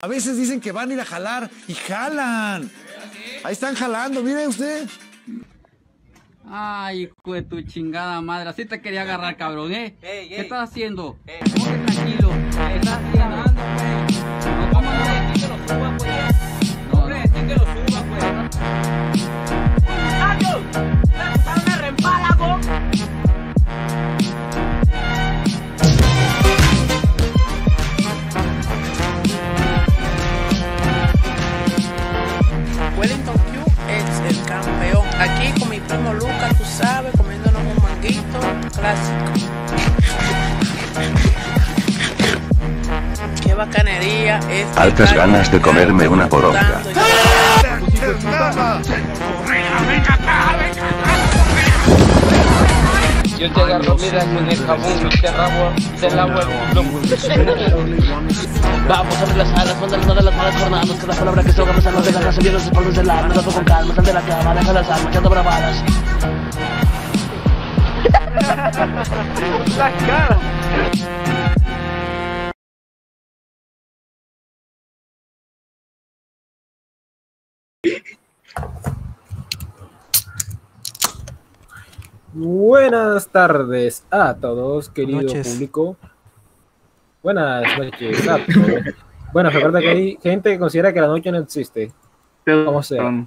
A veces dicen que van a ir a jalar y jalan. Ahí están jalando, mire usted. Ay, hijo de tu chingada madre. Así te quería agarrar, cabrón, ¿eh? Ey, ¿Qué estás haciendo? Ey. Tranquilo. ¿Qué estás haciendo? No, que lo suba, pues. No, que lo suba, pues. Aquí con mi primo Lucas, tú sabes, comiéndonos un manguito clásico. Qué bacanería es. Altas ganas de comerme una poronga. Yo te agarro, mira, con el jabón te rabo, te lavo el culo. Vamos a abrir las alas, manda las las malas jornadas Cada palabra que se ahoga me salva de la raza Viene los espaldas del alma, dato con calma Sal de la cama, deja las armas, echando bravadas Buenas tardes a todos, querido Noches. público. Buenas noches a todos. Bueno, recuerda que hay gente que considera que la noche no existe. ¿Cómo sea?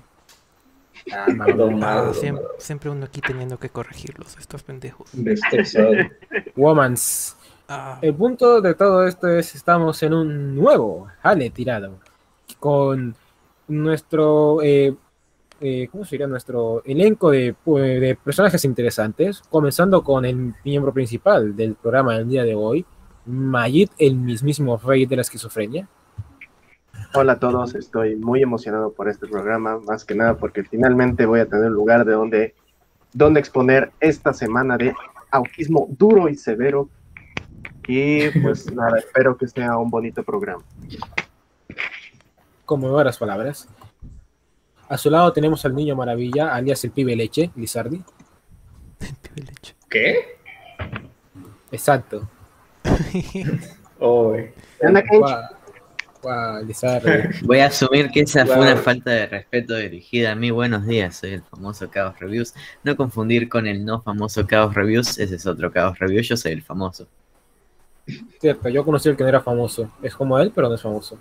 Ah, siempre uno aquí teniendo que corregirlos, estos pendejos. Womans. Ah, El punto de todo esto es estamos en un nuevo jale tirado con nuestro eh, eh, ¿cómo sería? nuestro elenco de, de personajes interesantes, comenzando con el miembro principal del programa del día de hoy, Mayit, el mismísimo rey de la esquizofrenia. Hola a todos, estoy muy emocionado por este programa, más que nada porque finalmente voy a tener un lugar de donde, donde exponer esta semana de autismo duro y severo. Y pues nada, espero que sea un bonito programa. Conmovedoras palabras. A su lado tenemos al niño maravilla, alias el pibe leche, Lizardi. pibe leche. ¿Qué? Exacto. Oh, Anda. Voy a asumir que esa fue una falta de respeto dirigida a mí. Buenos días, soy el famoso Chaos Reviews. No confundir con el no famoso Chaos Reviews, ese es otro Chaos Reviews, yo soy el famoso. Cierto, yo conocí al que no era famoso. Es como él, pero no es famoso.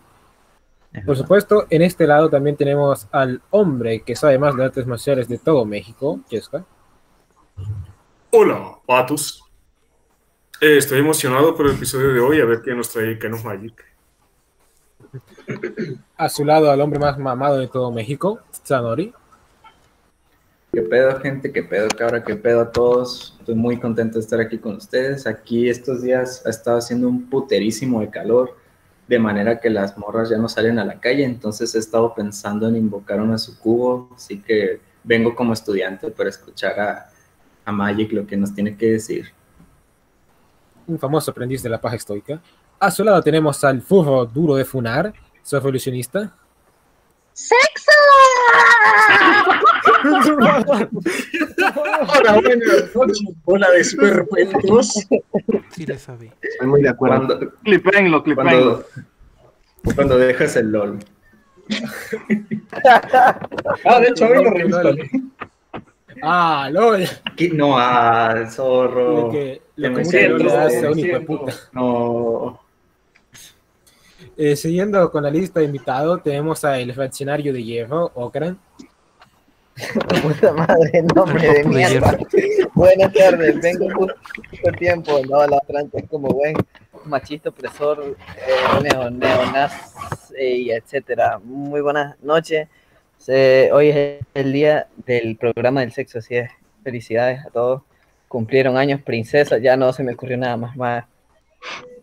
Es Por verdad. supuesto, en este lado también tenemos al hombre que sabe más de artes marciales de todo México, Cheska. Hola, patos. Eh, estoy emocionado por el episodio de hoy, a ver qué nos trae Canon Magic. A su lado al hombre más mamado de todo México, Sanori. ¿Qué pedo, gente? ¿Qué pedo, cabra? ¿Qué pedo a todos? Estoy muy contento de estar aquí con ustedes. Aquí estos días ha estado haciendo un puterísimo de calor, de manera que las morras ya no salen a la calle, entonces he estado pensando en invocar una sucubo, así que vengo como estudiante para escuchar a, a Magic lo que nos tiene que decir. un famoso aprendiz de la paja estoica. A su lado tenemos al furro duro de Funar, su evolucionista. Hola, buenas noches, bola de superpentos. sí le sabía. Estoy muy de acuerdo. Cuando, Clipenlo, cuando, cuando dejas el LOL. ah, de hecho, a mí me reinstalé. Ah, LOL. ¿Qué? No, ah, zorro. Lo que, Te lo me que mucho siento, le hace a me un hijo de siento. puta. No. Eh, siguiendo con la lista de invitados, tenemos al reaccionario de hierro, Okran. Puta madre, nombre de mierda. Buenas tardes, vengo justo a tiempo. No, la otra antes como buen machista opresor, eh, neo, neonaz eh, y etcétera. Muy buenas noches. Hoy es el día del programa del sexo, así es. Felicidades a todos. Cumplieron años princesas, ya no se me ocurrió nada más. más.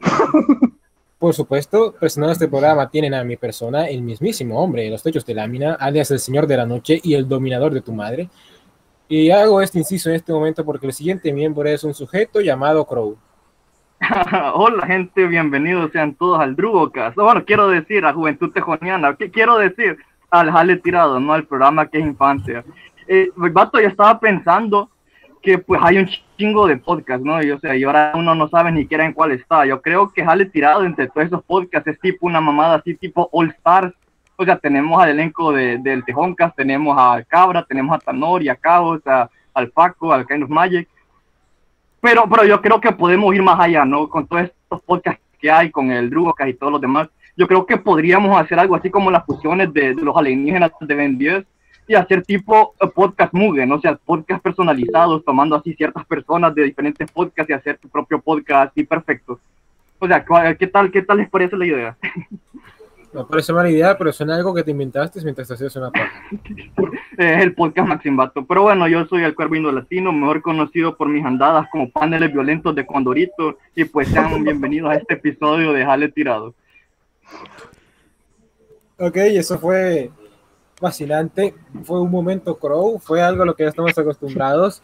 Por supuesto, personando este programa tienen a mi persona, el mismísimo hombre de los techos de lámina, alias el señor de la noche y el dominador de tu madre. Y hago este inciso en este momento porque el siguiente miembro es un sujeto llamado Crow. Hola, gente, bienvenidos sean todos al Drugocast. Bueno, quiero decir a Juventud Tejoniana, ¿qué quiero decir? Al Jale Tirado, no al programa que es infancia. Eh, vato, yo estaba pensando que pues hay un chingo de podcasts, ¿no? Y, o sea, y ahora uno no sabe ni siquiera en cuál está. Yo creo que Jale Tirado entre todos esos podcasts es tipo una mamada así, tipo All Stars. O sea, tenemos al elenco de, del Tejoncas, tenemos a Cabra, tenemos a Tanor y a Cabos, a, al Paco, al Kind of Magic. Pero, pero yo creo que podemos ir más allá, ¿no? Con todos estos podcasts que hay, con el Drugocast y todos los demás. Yo creo que podríamos hacer algo así como las fusiones de, de los alienígenas de Ben 10 y hacer tipo eh, podcast Mugen, o sea, podcast personalizados, tomando así ciertas personas de diferentes podcasts y hacer tu propio podcast así perfecto. O sea, ¿cuál- ¿qué tal, qué tal les parece la idea? Me parece mala idea, pero suena algo que te inventaste mientras hacías una paja. es el podcast Maximbato. Pero bueno, yo soy el Cuervo Latino, mejor conocido por mis andadas como paneles violentos de Condorito. Y pues sean bienvenidos a este episodio de Jale Tirado. Ok, eso fue fascinante. Fue un momento crow, fue algo a lo que ya estamos acostumbrados.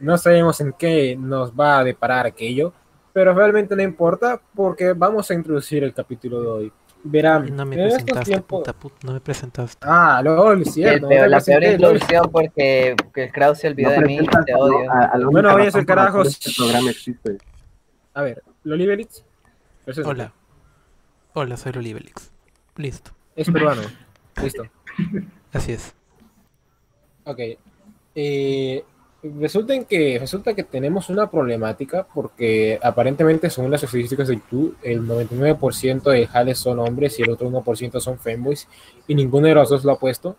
No sabemos en qué nos va a deparar aquello, pero realmente no importa porque vamos a introducir el capítulo de hoy. Verán, No me en estos presentaste, tiempos... puta puta, no me presentaste. Ah, LOL, El cierto. no la peor introducción porque que el Kraus se olvidó No de mí y te a- odio. a- a Bueno, es el carajo. Este programa existe. A ver, Lolivelix. Hola. Hola, soy Olibelix. Listo. Es peruano. Listo. Así es. Ok. Eh, resulta en que, resulta que tenemos una problemática porque aparentemente según las estadísticas de YouTube, el 99% de jales son hombres y el otro 1% son femboys y ninguno de los dos lo ha puesto.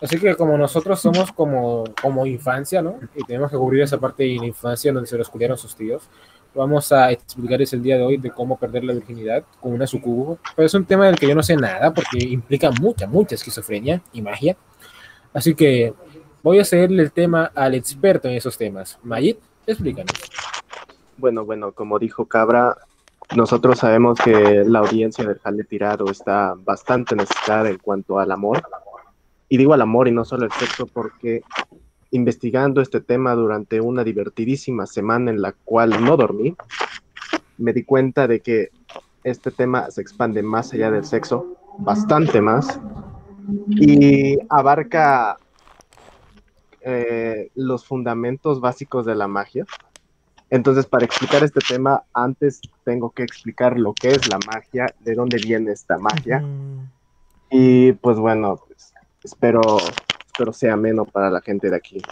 Así que como nosotros somos como, como infancia, ¿no? Y tenemos que cubrir esa parte de la infancia donde se los culiaron sus tíos. Vamos a explicarles el día de hoy de cómo perder la virginidad con una sucubo. Pero es un tema del que yo no sé nada porque implica mucha, mucha esquizofrenia y magia. Así que voy a cederle el tema al experto en esos temas. Mayit, explícanos. Bueno, bueno, como dijo Cabra, nosotros sabemos que la audiencia del Jale Tirado está bastante necesitada en cuanto al amor. Y digo al amor y no solo el sexo porque investigando este tema durante una divertidísima semana en la cual no dormí, me di cuenta de que este tema se expande más allá del sexo, bastante más, y abarca eh, los fundamentos básicos de la magia. Entonces, para explicar este tema, antes tengo que explicar lo que es la magia, de dónde viene esta magia. Y pues bueno, pues, espero, espero sea ameno para la gente de aquí.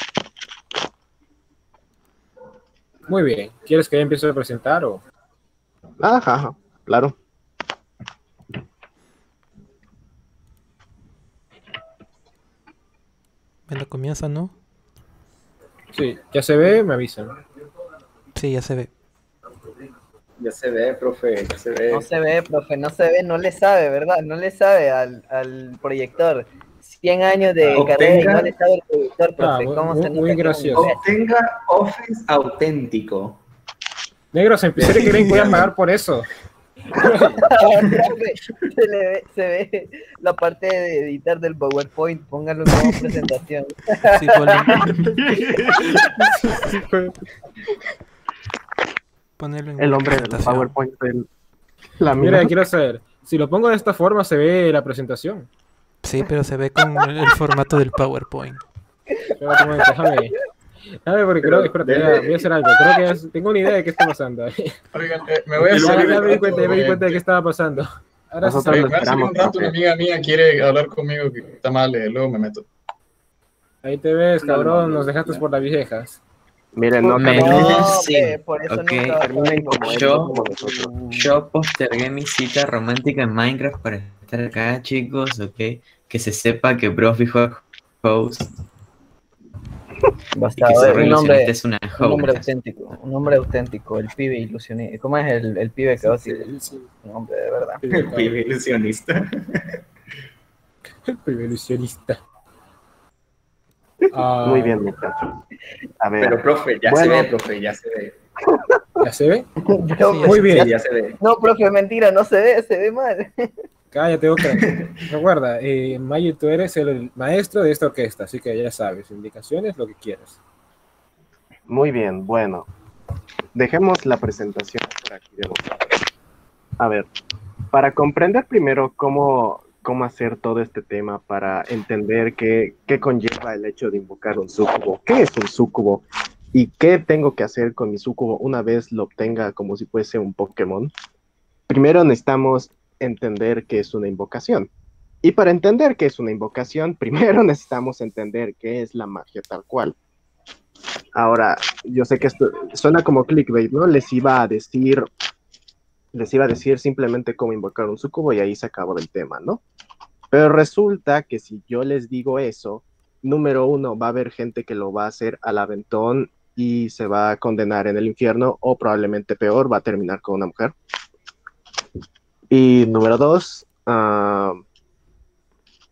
Muy bien. ¿Quieres que ya empiece a presentar o...? Ajá, ajá, claro. Bueno, comienza, ¿no? Sí, ya se ve, me avisan. Sí, ya se ve. Ya se ve, profe, ya se ve. No se ve, profe, no se ve, no le sabe, ¿verdad? No le sabe al, al proyector. 100 años de Obtenga- carrera y no le sabe el proyector, profe. Ah, muy- ¿Cómo muy- se muy gracioso. Obtenga Office auténtico. Negros, empecé que creen que voy a pagar por eso. Se, le ve, se ve la parte de editar del PowerPoint, póngalo como presentación. Sí, ponlo. Ponerlo en El hombre del. PowerPoint. el- la Mira, quiero saber. Si lo pongo de esta forma, se ve la presentación. Sí, pero se ve con el, formato del PowerPoint. Espérate un momento, déjame. Déjame, porque creo, espérate, ya, voy a hacer algo. Creo que ya- tengo una idea de qué está pasando. Oigan, eh, me voy a salir ya me di cuenta, ya me di cuenta de qué estaba pasando. Ahora sí Nosotros a salir un rato, una amiga mía quiere hablar conmigo que está mal, eh, luego me meto. Ahí te ves, cabrón, nos dejaste por las viejas. Miren, no, Me- caminen- No, sí, hombre, por eso ok. nunca- terminen como ellos, Yo, yo postergué mi cita romántica en Minecraft para estar acá, chicos, ok. Que se sepa que fue host. Basta, y que ver, un nombre, es una un nombre host. auténtico, un nombre auténtico, el pibe ilusionista. ¿Cómo es el, el pibe caótico? Un hombre de verdad. El pibe ilusionista. El primer ilusionista. Ah, Muy bien, muchachos. A ver. Pero, profe, ya Bueno. se ve, profe, ya se ve. ¿Ya se ve? Muy bien. Ya se ve. No, profe, mentira, no se ve, se ve mal. Cállate, Oca. Recuerda, eh, Mayo, tú eres el maestro de esta orquesta, así que ya sabes, indicaciones, lo que quieras. Muy bien, bueno. Dejemos la presentación por aquí de momento. A ver, para comprender primero cómo, cómo hacer todo este tema, para entender qué, qué conlleva el hecho de invocar un súcubo, qué es un súcubo ¿Y qué tengo que hacer con mi sucubo una vez lo obtenga como si fuese un Pokémon? Primero necesitamos entender qué es una invocación. Y para entender qué es una invocación, primero necesitamos entender qué es la magia tal cual. Ahora, yo sé que esto suena como clickbait, ¿no? Les iba a decir, les iba a decir simplemente cómo invocar un sucubo y ahí se acabó el tema, ¿no? Pero resulta que si yo les digo eso, número uno, va a haber gente que lo va a hacer al aventón y se va a condenar en el infierno o probablemente peor, va a terminar con una mujer. Y número dos, ah,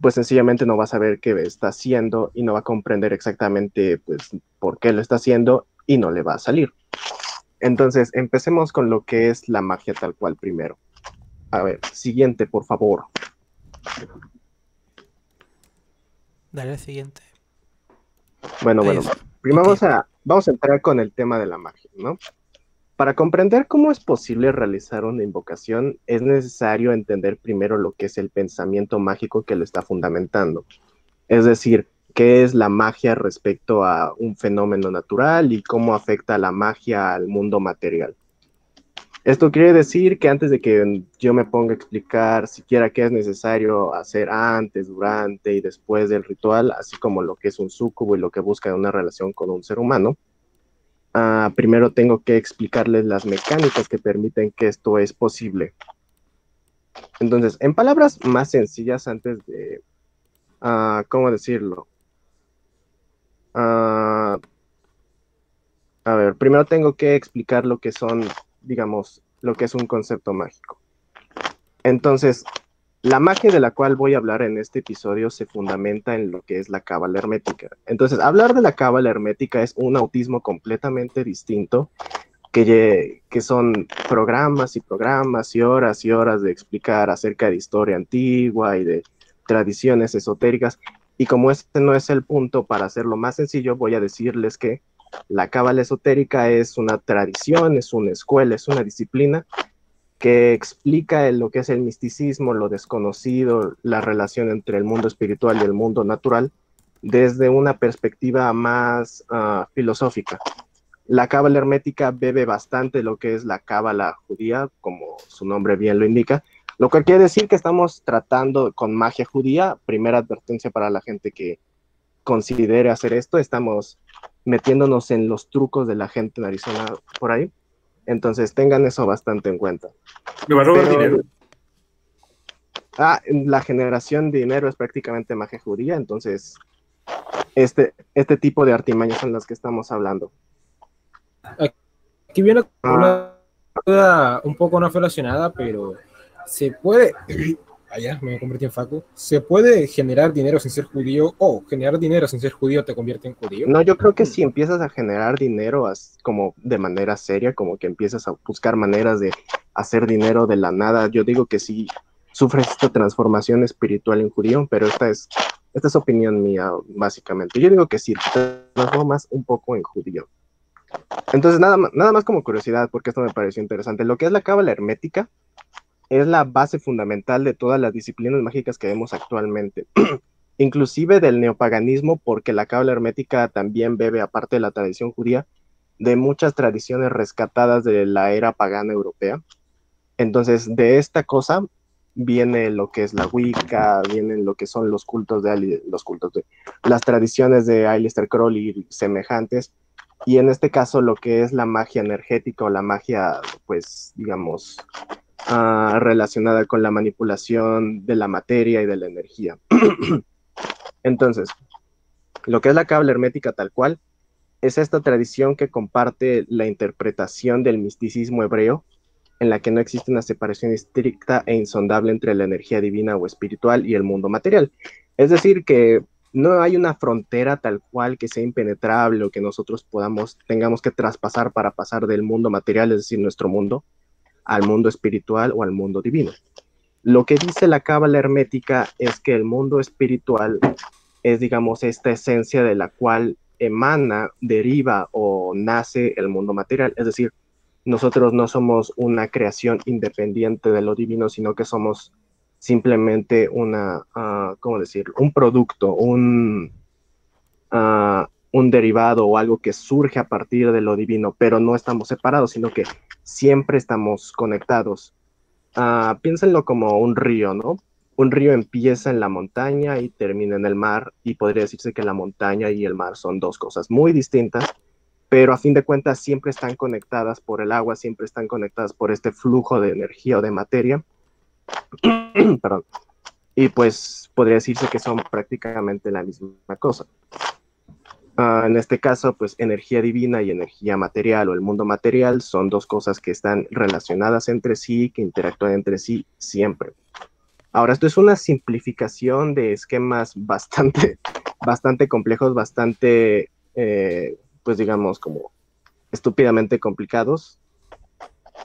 pues sencillamente no va a saber qué está haciendo y no va a comprender exactamente pues por qué lo está haciendo y no le va a salir. Entonces, empecemos con lo que es la magia tal cual primero. A ver, siguiente, por favor. Dale al siguiente. Bueno, bueno. Primero vamos, a, vamos a entrar con el tema de la magia, ¿no? Para comprender cómo es posible realizar una invocación, es necesario entender primero lo que es el pensamiento mágico que lo está fundamentando. Es decir, qué es la magia respecto a un fenómeno natural y cómo afecta la magia al mundo material. Esto quiere decir que antes de que yo me ponga a explicar siquiera qué es necesario hacer antes, durante y después del ritual, así como lo que es un sucubo y lo que busca una relación con un ser humano, ah, primero tengo que explicarles las mecánicas que permiten que esto es posible. Entonces, en palabras más sencillas, antes de, ah, ¿cómo decirlo? Ah, a ver, primero tengo que explicar lo que son digamos, lo que es un concepto mágico. Entonces, la magia de la cual voy a hablar en este episodio se fundamenta en lo que es la cábala hermética. Entonces, hablar de la cábala hermética es un autismo completamente distinto, que, que son programas y programas y horas y horas de explicar acerca de historia antigua y de tradiciones esotéricas. Y como este no es el punto para hacerlo más sencillo, voy a decirles que la cábala esotérica es una tradición, es una escuela, es una disciplina que explica lo que es el misticismo, lo desconocido, la relación entre el mundo espiritual y el mundo natural desde una perspectiva más ah, filosófica. La cábala hermética bebe bastante lo que es la cábala judía, como su nombre bien lo indica, lo que quiere decir que estamos tratando con magia judía. Primera advertencia para la gente que considere hacer esto, estamos metiéndonos en los trucos de la gente en Arizona por ahí. Entonces tengan eso bastante en cuenta. Me va a robar dinero. Ah, la generación de dinero es prácticamente magia judía, entonces este, este tipo de artimañas son las que estamos hablando. Aquí viene una duda un poco no relacionada, pero se puede allá me Facu, ¿se puede generar dinero sin ser judío o generar dinero sin ser judío te convierte en judío? No, yo creo que si empiezas a generar dinero como de manera seria, como que empiezas a buscar maneras de hacer dinero de la nada, yo digo que sí sufres esta transformación espiritual en judío, pero esta es, esta es opinión mía, básicamente. Yo digo que sí, te transformas un poco en judío. Entonces, nada, nada más como curiosidad, porque esto me pareció interesante. Lo que es la cábala hermética, es la base fundamental de todas las disciplinas mágicas que vemos actualmente, inclusive del neopaganismo, porque la cábala hermética también bebe, aparte de la tradición judía, de muchas tradiciones rescatadas de la era pagana europea. Entonces, de esta cosa viene lo que es la Wicca, vienen lo que son los cultos de los cultos de las tradiciones de Aleister Crowley semejantes, y en este caso lo que es la magia energética o la magia, pues, digamos, Ah, relacionada con la manipulación de la materia y de la energía. Entonces, lo que es la cable hermética tal cual es esta tradición que comparte la interpretación del misticismo hebreo, en la que no existe una separación estricta e insondable entre la energía divina o espiritual y el mundo material. Es decir, que no hay una frontera tal cual que sea impenetrable o que nosotros podamos, tengamos que traspasar para pasar del mundo material, es decir, nuestro mundo, al mundo espiritual o al mundo divino. Lo que dice la cábala hermética es que el mundo espiritual es, digamos, esta esencia de la cual emana, deriva o nace el mundo material. Es decir, nosotros no somos una creación independiente de lo divino, sino que somos simplemente una, uh, ¿cómo decirlo? Un producto, un, uh, un derivado o algo que surge a partir de lo divino, pero no estamos separados, sino que siempre estamos conectados. Ah, piénsenlo como un río, ¿no? Un río empieza en la montaña y termina en el mar, y podría decirse que la montaña y el mar son dos cosas muy distintas, pero a fin de cuentas siempre están conectadas por el agua, siempre están conectadas por este flujo de energía o de materia. Perdón. Y pues podría decirse que son prácticamente la misma cosa. Ah, en este caso, pues energía divina y energía material o el mundo material son dos cosas que están relacionadas entre sí, que interactúan entre sí siempre. Ahora, esto es una simplificación de esquemas bastante, bastante complejos, bastante, eh, pues digamos, como estúpidamente complicados,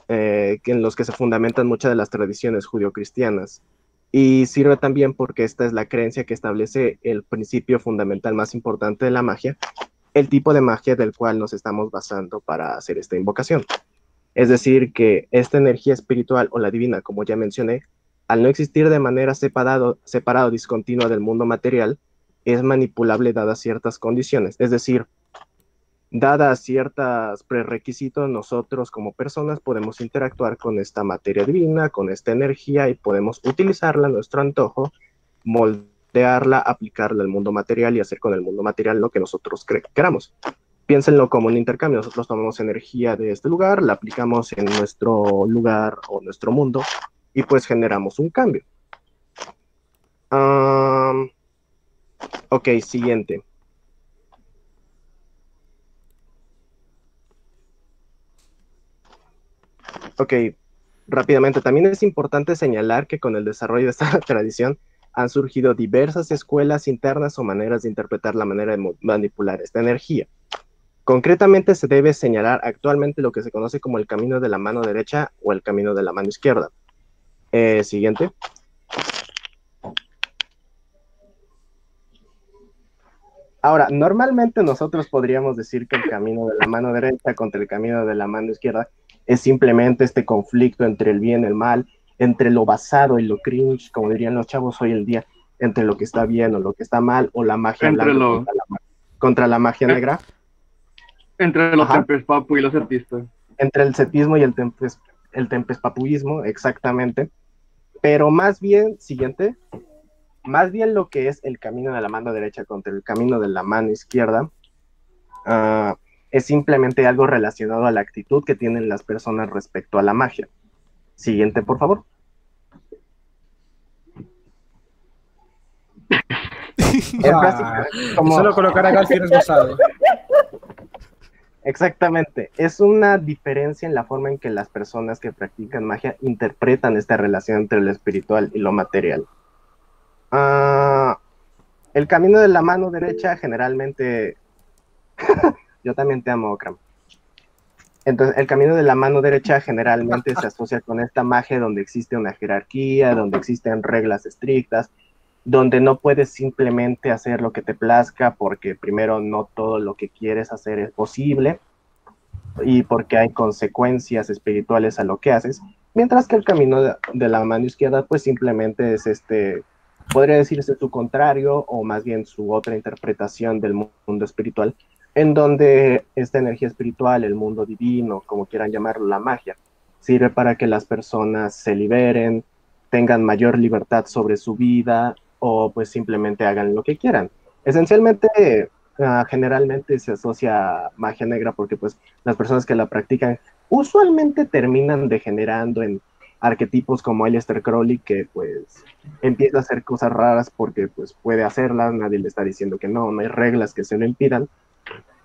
eh, en los que se fundamentan muchas de las tradiciones judio-cristianas. Y sirve también porque esta es la creencia que establece el principio fundamental más importante de la magia, el tipo de magia del cual nos estamos basando para hacer esta invocación. Es decir, que esta energía espiritual o la divina, como ya mencioné, al no existir de manera separado, separado discontinua del mundo material, es manipulable dadas ciertas condiciones. Es decir, dadas ciertos prerequisitos, nosotros como personas podemos interactuar con esta materia divina, con esta energía y podemos utilizarla a nuestro antojo, moldearla, aplicarla al mundo material y hacer con el mundo material lo que nosotros queramos. Piénsenlo como un intercambio. Nosotros tomamos energía de este lugar, la aplicamos en nuestro lugar o nuestro mundo y pues generamos un cambio. ok, siguiente. Ok, rápidamente. También es importante señalar que con el desarrollo de esta tradición han surgido diversas escuelas internas o maneras de interpretar la manera de manipular esta energía. Concretamente se debe señalar actualmente lo que se conoce como el camino de la mano derecha o el camino de la mano izquierda. Eh, siguiente. Ahora, normalmente nosotros podríamos decir que el camino de la mano derecha contra el camino de la mano izquierda es simplemente este conflicto entre el bien y el mal, entre lo basado y lo cringe, como dirían los chavos hoy en día, entre lo que está bien o lo que está mal, o la magia blanca lo- contra, la, contra la magia Eh, negra, Entre los Ajá. tempes papu y los artistas. entre el cetismo y el, tempes, el tempespapuismo, exactamente. Pero más bien, siguiente, más bien lo que es el camino de la mano derecha contra el camino de la mano izquierda, ah, es simplemente algo relacionado a la actitud que tienen las personas respecto a la magia. Siguiente, por favor. Como- Solo colocar acá fierro rosado. Exactamente. Es una diferencia en la forma en que las personas que practican magia interpretan esta relación entre lo espiritual y lo material. Ah, el camino de la mano derecha generalmente... Yo también te amo, Okram. Entonces, el camino de la mano derecha generalmente se asocia con esta magia donde existe una jerarquía, donde existen reglas estrictas, donde no puedes simplemente hacer lo que te plazca porque primero no todo lo que quieres hacer es posible y porque hay consecuencias espirituales a lo que haces, mientras que el camino de, la mano izquierda pues simplemente es este, podría decirse su contrario o más bien su otra interpretación del mu- mundo espiritual, en donde esta energía espiritual, el mundo divino, como quieran llamarlo, la magia, sirve para que las personas se liberen, tengan mayor libertad sobre su vida o pues simplemente hagan lo que quieran. Esencialmente, ah, generalmente se asocia a magia negra porque pues las personas que la practican usualmente terminan degenerando en arquetipos como Aleister Crowley que pues empieza a hacer cosas raras porque pues puede hacerlas, nadie le está diciendo que no, no hay reglas que se lo impidan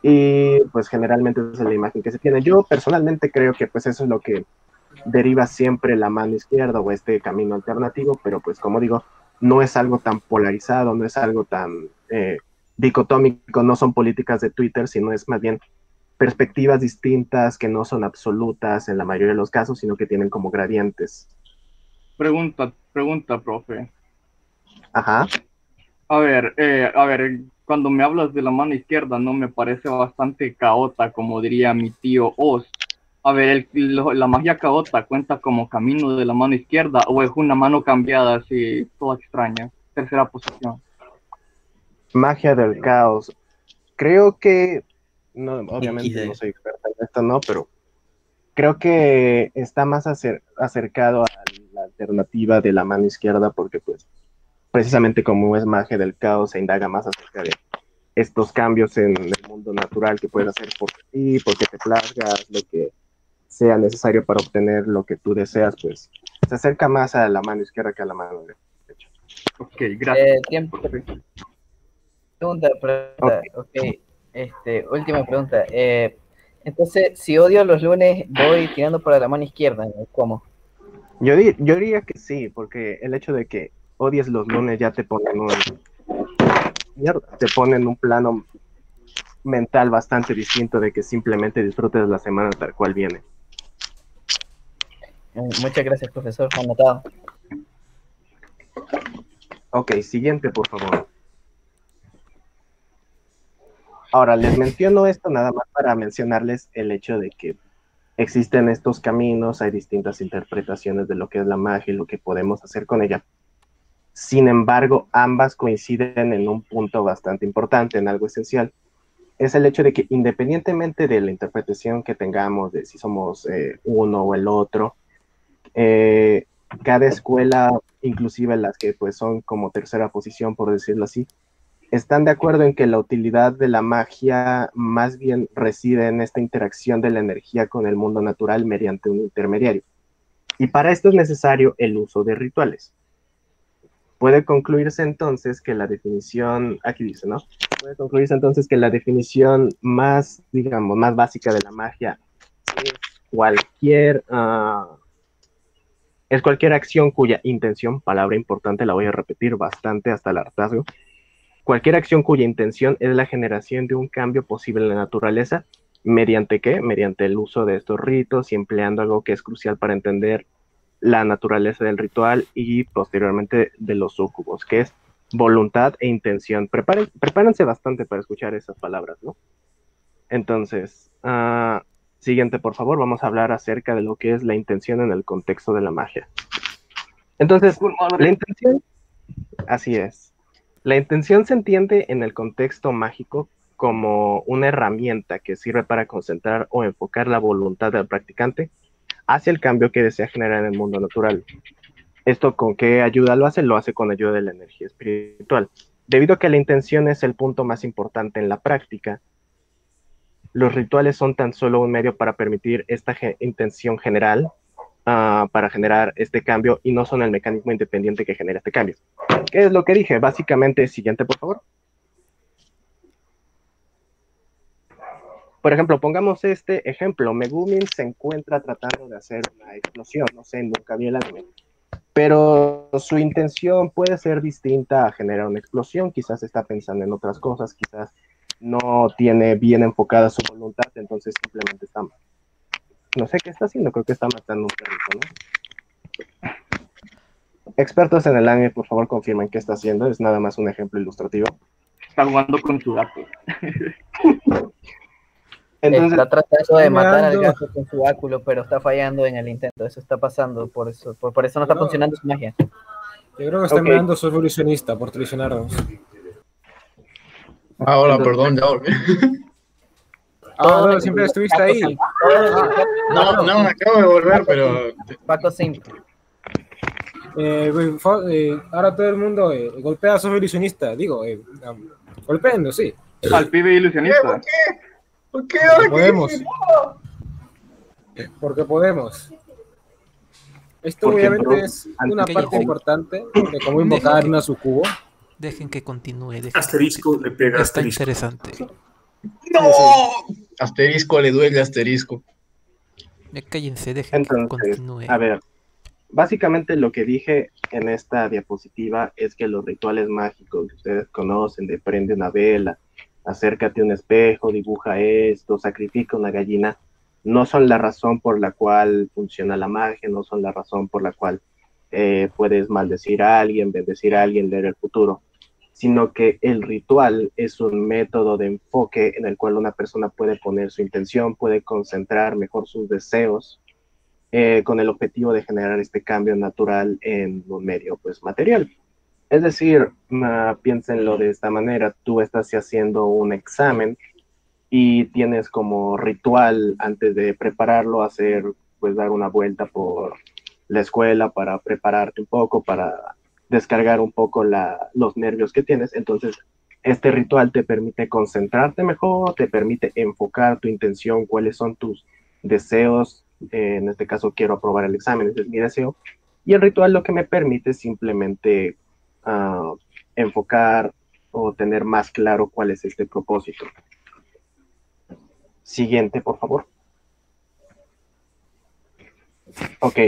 y pues generalmente esa es la imagen que se tiene. Yo personalmente creo que pues eso es lo que deriva siempre la mano izquierda o este camino alternativo, pero pues como digo, no es algo tan polarizado, no es algo tan eh, dicotómico, no son políticas de Twitter, sino es más bien perspectivas distintas que no son absolutas en la mayoría de los casos, sino que tienen como gradientes. Pregunta, pregunta, profe. Ajá. A ver, eh, a ver, cuando me hablas de la mano izquierda, no me parece bastante caota, como diría mi tío Oz. A ver, el- lo- la magia caota cuenta como camino de la mano izquierda o es una mano cambiada así, toda extraña. Tercera posición. Magia del caos. creo que, no, obviamente no soy experta en esto, no, pero creo que está más acer- acercado a la alternativa de la mano izquierda porque pues precisamente como es magia del caos se indaga más acerca de estos cambios en el mundo natural que puedes hacer por ti, porque te plazgas, lo que sea necesario para obtener lo que tú deseas, pues se acerca más a la mano izquierda que a la mano derecha. Ok, Eh, tiempo. Segunda pregunta. Ok. Este, última pregunta. Eh, entonces, si odio los lunes, voy tirando para la mano izquierda. ¿Cómo? Yo, di- yo diría que sí, porque el hecho de que odies los lunes ya te pone en un, mierda, te pone en un plano mental bastante distinto de que simplemente disfrutes la semana tal cual viene. Eh, Muchas gracias, profesor. Anotado. Ok, siguiente, por favor. Ahora, les menciono esto nada más para mencionarles el hecho de que existen estos caminos, hay distintas interpretaciones de lo que es la magia y lo que podemos hacer con ella. Sin embargo, ambas coinciden en un punto bastante importante, en algo esencial. Es el hecho de que independientemente de la interpretación que tengamos de si somos eh, uno o el otro, eh, cada escuela, inclusive las que pues son como tercera posición, por decirlo así, están de acuerdo en que la utilidad de la magia más bien reside en esta interacción de la energía con el mundo natural mediante un intermediario. Y para esto es necesario el uso de rituales. Puede concluirse entonces que la definición, aquí dice, ¿no? Puede concluirse entonces que la definición más, digamos, más básica de la magia es cualquier, ah, es cualquier acción cuya intención, palabra importante, la voy a repetir bastante hasta el hartazgo, cualquier acción cuya intención es la generación de un cambio posible en la naturaleza, ¿mediante qué? Mediante el uso de estos ritos y empleando algo que es crucial para entender la naturaleza del ritual y posteriormente de los súcubos, que es voluntad e intención. Preparen- prepárense bastante para escuchar esas palabras, ¿no? Entonces, ah, siguiente, por favor, vamos a hablar acerca de lo que es la intención en el contexto de la magia. Entonces, la intención, así es. La intención se entiende en el contexto mágico como una herramienta que sirve para concentrar o enfocar la voluntad del practicante hacia el cambio que desea generar en el mundo natural. ¿Esto con qué ayuda lo hace? Lo hace con ayuda de la energía espiritual. Debido a que la intención es el punto más importante en la práctica, los rituales son tan solo un medio para permitir esta intención general, ah, para generar este cambio, y no son el mecanismo independiente que genera este cambio. ¿Qué es lo que dije? Básicamente, siguiente, por favor. Por ejemplo, pongamos este ejemplo. Megumin se encuentra tratando de hacer una explosión. No sé, nunca vi el anime. Pero su intención puede ser distinta a generar una explosión. Quizás está pensando en otras cosas. Quizás no tiene bien enfocada su voluntad. Entonces simplemente está... No sé qué está haciendo. Creo que está matando un perrito, ¿no? Expertos en el anime, por favor, confirmen qué está haciendo. Es nada más un ejemplo ilustrativo. Está jugando con su gato. Entonces- está tratando de matar al gato con su báculo, pero está fallando en el intento. Eso está pasando, por eso, por, por eso no está No. funcionando su magia. Yo creo que está Ok. mirando su evolucionista por traicionarnos. Ah, hola, perdón, ya volví. Ah, no, siempre estuviste ahí. No, no, acabo de volver, pero Paco Sim. Eh, eh, ahora todo el mundo eh, golpea a su ilusionista. Digo, eh, um, golpeenlo, sí. Al pibe ilusionista. ¿Por qué? Porque podemos. Porque podemos. Esto Porque obviamente es una parte importante de cómo invocar una sucubo. Dejen que continúe. Dejen Asterisco le pega Está asterisco. interesante. ¡No! Asterisco le duele asterisco. Ya cállense, dejen que continúe. a ver, básicamente lo que dije en esta diapositiva es que los rituales mágicos que ustedes conocen, de prende una vela, acércate a un espejo, dibuja esto, sacrifica una gallina, no son la razón por la cual funciona la magia, no son la razón por la cual eh, puedes maldecir a alguien, bendecir a alguien, leer el futuro, sino que el ritual es un método de enfoque en el cual una persona puede poner su intención, puede concentrar mejor sus deseos eh, con el objetivo de generar este cambio natural en un medio pues material. Es decir, ah, piénsenlo de esta manera, tú estás haciendo un examen y tienes como ritual antes de prepararlo, hacer, pues dar una vuelta por la escuela para prepararte un poco, para descargar un poco la, los nervios que tienes. Entonces, este ritual te permite concentrarte mejor, te permite enfocar tu intención, cuáles son tus deseos. Eh, en este caso, quiero aprobar el examen, ese es mi deseo. Y el ritual lo que me permite es simplemente enfocar o tener más claro cuál es este propósito. Siguiente, por favor. Ok,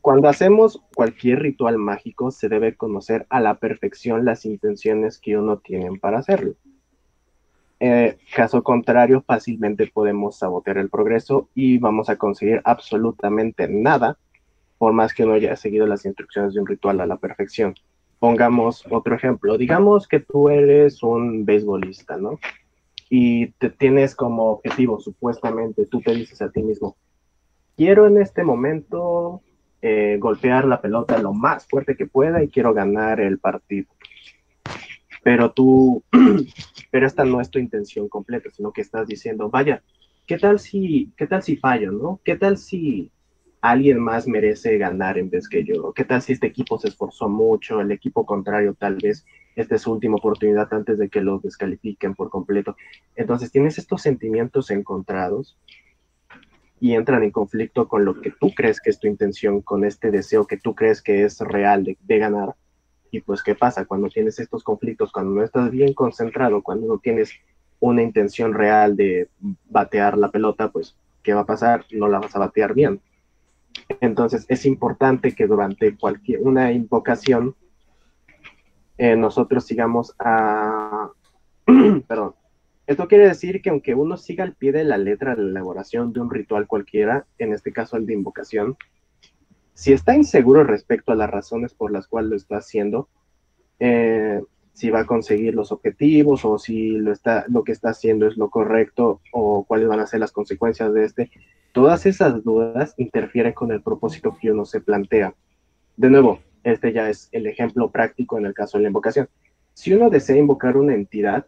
cuando hacemos cualquier ritual mágico, se debe conocer a la perfección las intenciones que uno tiene para hacerlo. Eh, caso contrario, fácilmente podemos sabotear el progreso y vamos a conseguir absolutamente nada, por más que uno haya seguido las instrucciones de un ritual a la perfección. Pongamos otro ejemplo. Digamos que tú eres un beisbolista, ¿no? Y te tienes como objetivo, supuestamente, tú te dices a ti mismo, quiero en este momento eh, golpear la pelota lo más fuerte que pueda y quiero ganar el partido. Pero tú, pero esta no es tu intención completa, sino que estás diciendo, vaya, ¿qué tal si, qué tal si fallo, no? ¿Qué tal si alguien más merece ganar en vez que yo? ¿Qué tal si este equipo se esforzó mucho, el equipo contrario tal vez esta es su última oportunidad antes de que los descalifiquen por completo? Entonces tienes estos sentimientos encontrados y entran en conflicto con lo que tú crees que es tu intención, con este deseo que tú crees que es real de, ganar. Y pues, ¿qué pasa cuando tienes estos conflictos? Cuando no estás bien concentrado, cuando no tienes una intención real de batear la pelota, pues, ¿qué va a pasar? No la vas a batear bien. Entonces, es importante que durante cualquier una invocación eh, nosotros sigamos a, perdón, esto quiere decir que aunque uno siga al pie de la letra la elaboración de un ritual cualquiera, en este caso el de invocación, si está inseguro respecto a las razones por las cuales lo está haciendo, eh, si va a conseguir los objetivos o si lo, está, lo que está haciendo es lo correcto o cuáles van a ser las consecuencias de este, todas esas dudas interfieren con el propósito que uno se plantea. De nuevo, este ya es el ejemplo práctico en el caso de la invocación. Si uno desea invocar una entidad,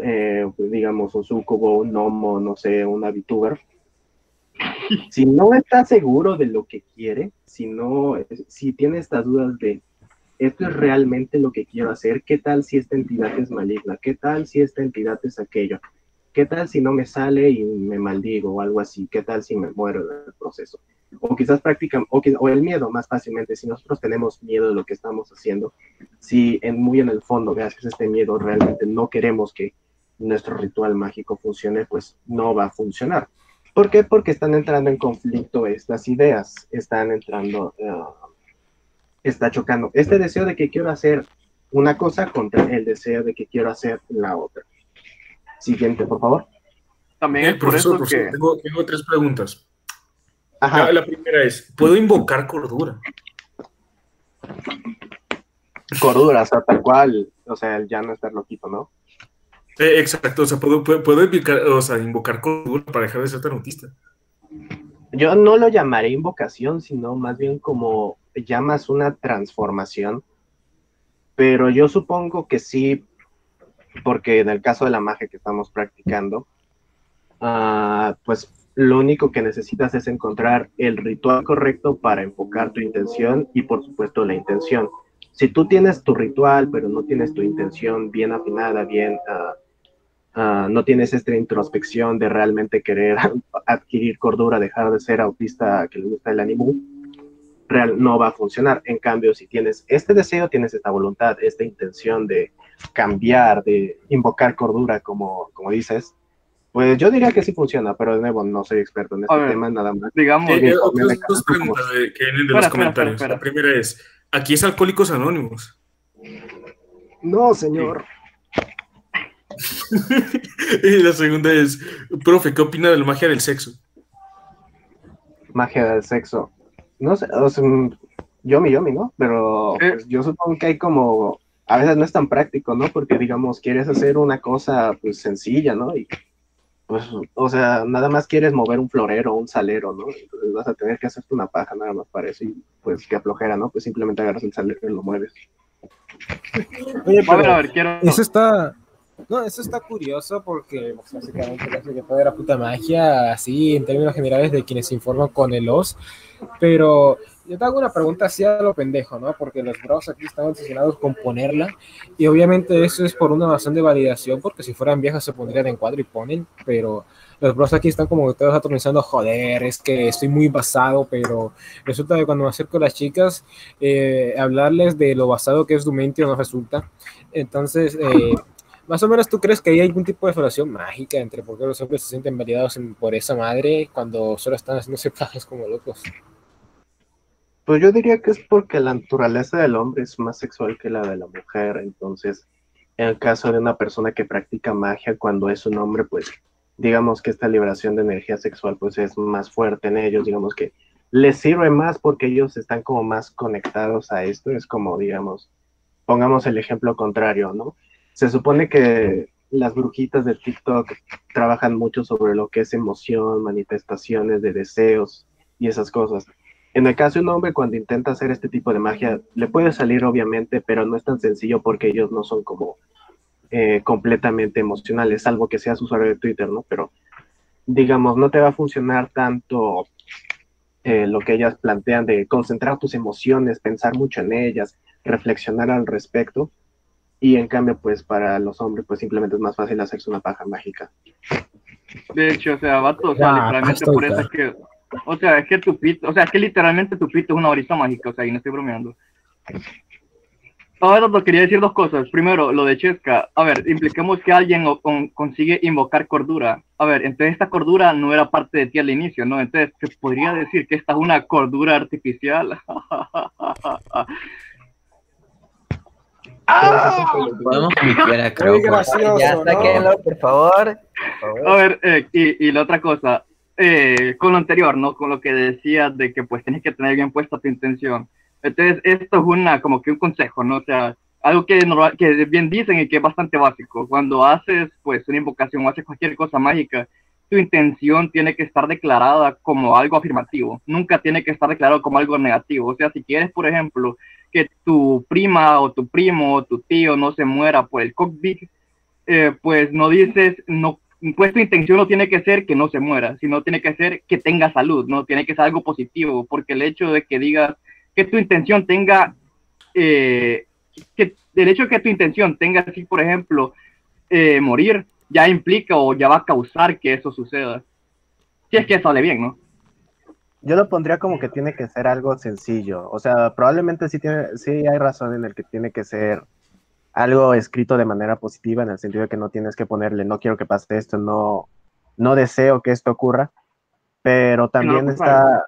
eh, pues, digamos, un sucubo, un gnomo, no sé, una VTuber, si no está seguro de lo que quiere, si no, si tiene estas dudas de esto es realmente lo que quiero hacer, qué tal si esta entidad es maligna, qué tal si esta entidad es aquello, qué tal si no me sale y me maldigo o algo así, qué tal si me muero en el proceso. O quizás practican, o, o el miedo más fácilmente, si nosotros tenemos miedo de lo que estamos haciendo, si en, muy en el fondo, gracias a este miedo, realmente no queremos que nuestro ritual mágico funcione, pues no va a funcionar. ¿Por qué? Porque están entrando en conflicto estas ideas, están entrando, uh, está chocando este deseo de que quiero hacer una cosa contra el deseo de que quiero hacer la otra. Siguiente, por favor. También eh, por eso que... tengo, tengo, tres preguntas. Ajá. La, primera es, ¿puedo invocar cordura? Cordura, o sea, tal cual, o sea, ya no estar loquito, ¿no? Eh, exacto, o sea, puedo, puedo, invocar, o sea, invocar cordura para dejar de ser tan autista. Yo no lo llamaré invocación, sino más bien como llamas una transformación. Pero yo supongo que sí, porque en el caso de la magia que estamos practicando, uh, pues lo único que necesitas es encontrar el ritual correcto para enfocar tu intención y por supuesto la intención. Si tú tienes tu ritual, pero no tienes tu intención bien afinada, bien uh, Ah, no tienes esta introspección de realmente querer adquirir cordura, dejar de ser autista que le gusta el ánimo, real, no va a funcionar. En cambio, si tienes este deseo, tienes esta voluntad, esta intención de cambiar, de invocar cordura, como, como dices, pues yo diría que sí funciona, pero de nuevo no soy experto en este tema, nada más. Digamos, eh, dos preguntas que vienen de los comentarios. La primera es, ¿aquí es Alcohólicos Anónimos? No, señor. y la segunda es, profe, ¿qué opina de la magia del sexo? Magia del sexo. No sé, o sea, yomi, yomi, ¿no? Pero pues, yo supongo que hay como, a veces no es tan práctico, ¿no? Porque, digamos, quieres hacer una cosa, pues, sencilla, ¿no? Y, pues, o sea, nada más quieres mover un florero o un salero, ¿no? Entonces vas a tener que hacerte una paja nada más para eso y, pues, que aflojera, ¿no? Pues simplemente agarras el salero y lo mueves. Oye, pero, a ver, quiero... eso está, no, eso está curioso porque pues, básicamente parece que todo era puta magia, así en términos generales de quienes se informan con el OS, pero yo te hago una pregunta así a lo pendejo, ¿no? Porque los bros aquí están obsesionados con ponerla y obviamente eso es por una razón de validación, porque si fueran viejas se pondrían en cuadro y ponen, pero los bros aquí están como todos atornizando, joder, es que estoy muy basado, pero resulta que cuando me acerco a las chicas, eh, hablarles de lo basado que es Dumentio no resulta. Entonces, eh, más o menos tú crees que hay algún tipo de relación mágica entre por qué los hombres se sienten validados por esa madre cuando solo están haciendo pajas como locos. Pues yo diría que es porque la naturaleza del hombre es más sexual que la de la mujer, entonces en el caso de una persona que practica magia cuando es un hombre, pues digamos que esta liberación de energía sexual pues es más fuerte en ellos, digamos que les sirve más porque ellos están como más conectados a esto, es como digamos, pongamos el ejemplo contrario, ¿no? Se supone que las brujitas de TikTok trabajan mucho sobre lo que es emoción, manifestaciones de deseos y esas cosas. En el caso de un hombre, cuando intenta hacer este tipo de magia, le puede salir obviamente, pero no es tan sencillo porque ellos no son como eh, completamente emocionales, salvo que seas usuario de Twitter, ¿no? Pero digamos, no te va a funcionar tanto eh, lo que ellas plantean de concentrar tus emociones, pensar mucho en ellas, reflexionar al respecto. Y en cambio, pues para los hombres, pues simplemente es más fácil hacerse una paja mágica. De hecho, o sea, vato, o sea, literalmente por eso es que, o sea, es que tu pito, o sea, es que literalmente tu pito es una brisa mágica, o sea, y no estoy bromeando. Ahora te quería decir dos cosas. Primero, lo de Chesca. A ver, impliquemos que alguien consigue invocar cordura. A ver, entonces esta cordura no era parte de ti al inicio, ¿no? Entonces, ¿se podría decir que esta es una cordura artificial? ¡Ah! Podemos creo. Ya, sáquenlo, por favor. A ver, eh, y, y, la otra cosa. Eh, con lo anterior, ¿no? Con lo que decías de que pues tienes que tener bien puesta tu intención entonces, esto es una, como que un consejo, ¿no? O sea, algo que, que bien dicen y que es bastante básico. Cuando haces, pues, una invocación o haces cualquier cosa mágica, tu intención tiene que estar declarada como algo afirmativo. Nunca tiene que estar declarado como algo negativo. O sea, si quieres, por ejemplo, que tu prima o tu primo o tu tío no se muera por el COVID, eh, pues no dices, no, pues tu intención no tiene que ser que no se muera, sino tiene que ser que tenga salud, no tiene que ser algo positivo, porque el hecho de que digas que tu intención tenga, eh, que el hecho de que tu intención tenga así, por ejemplo, eh, morir, ya implica o ya va a causar que eso suceda. Si es que sale bien, ¿no? Yo lo pondría como que tiene que ser algo sencillo. O sea, probablemente sí, tiene, sí hay razón en el que tiene que ser algo escrito de manera positiva, en el sentido de que no tienes que ponerle, no quiero que pase esto, no, no deseo que esto ocurra, pero también está,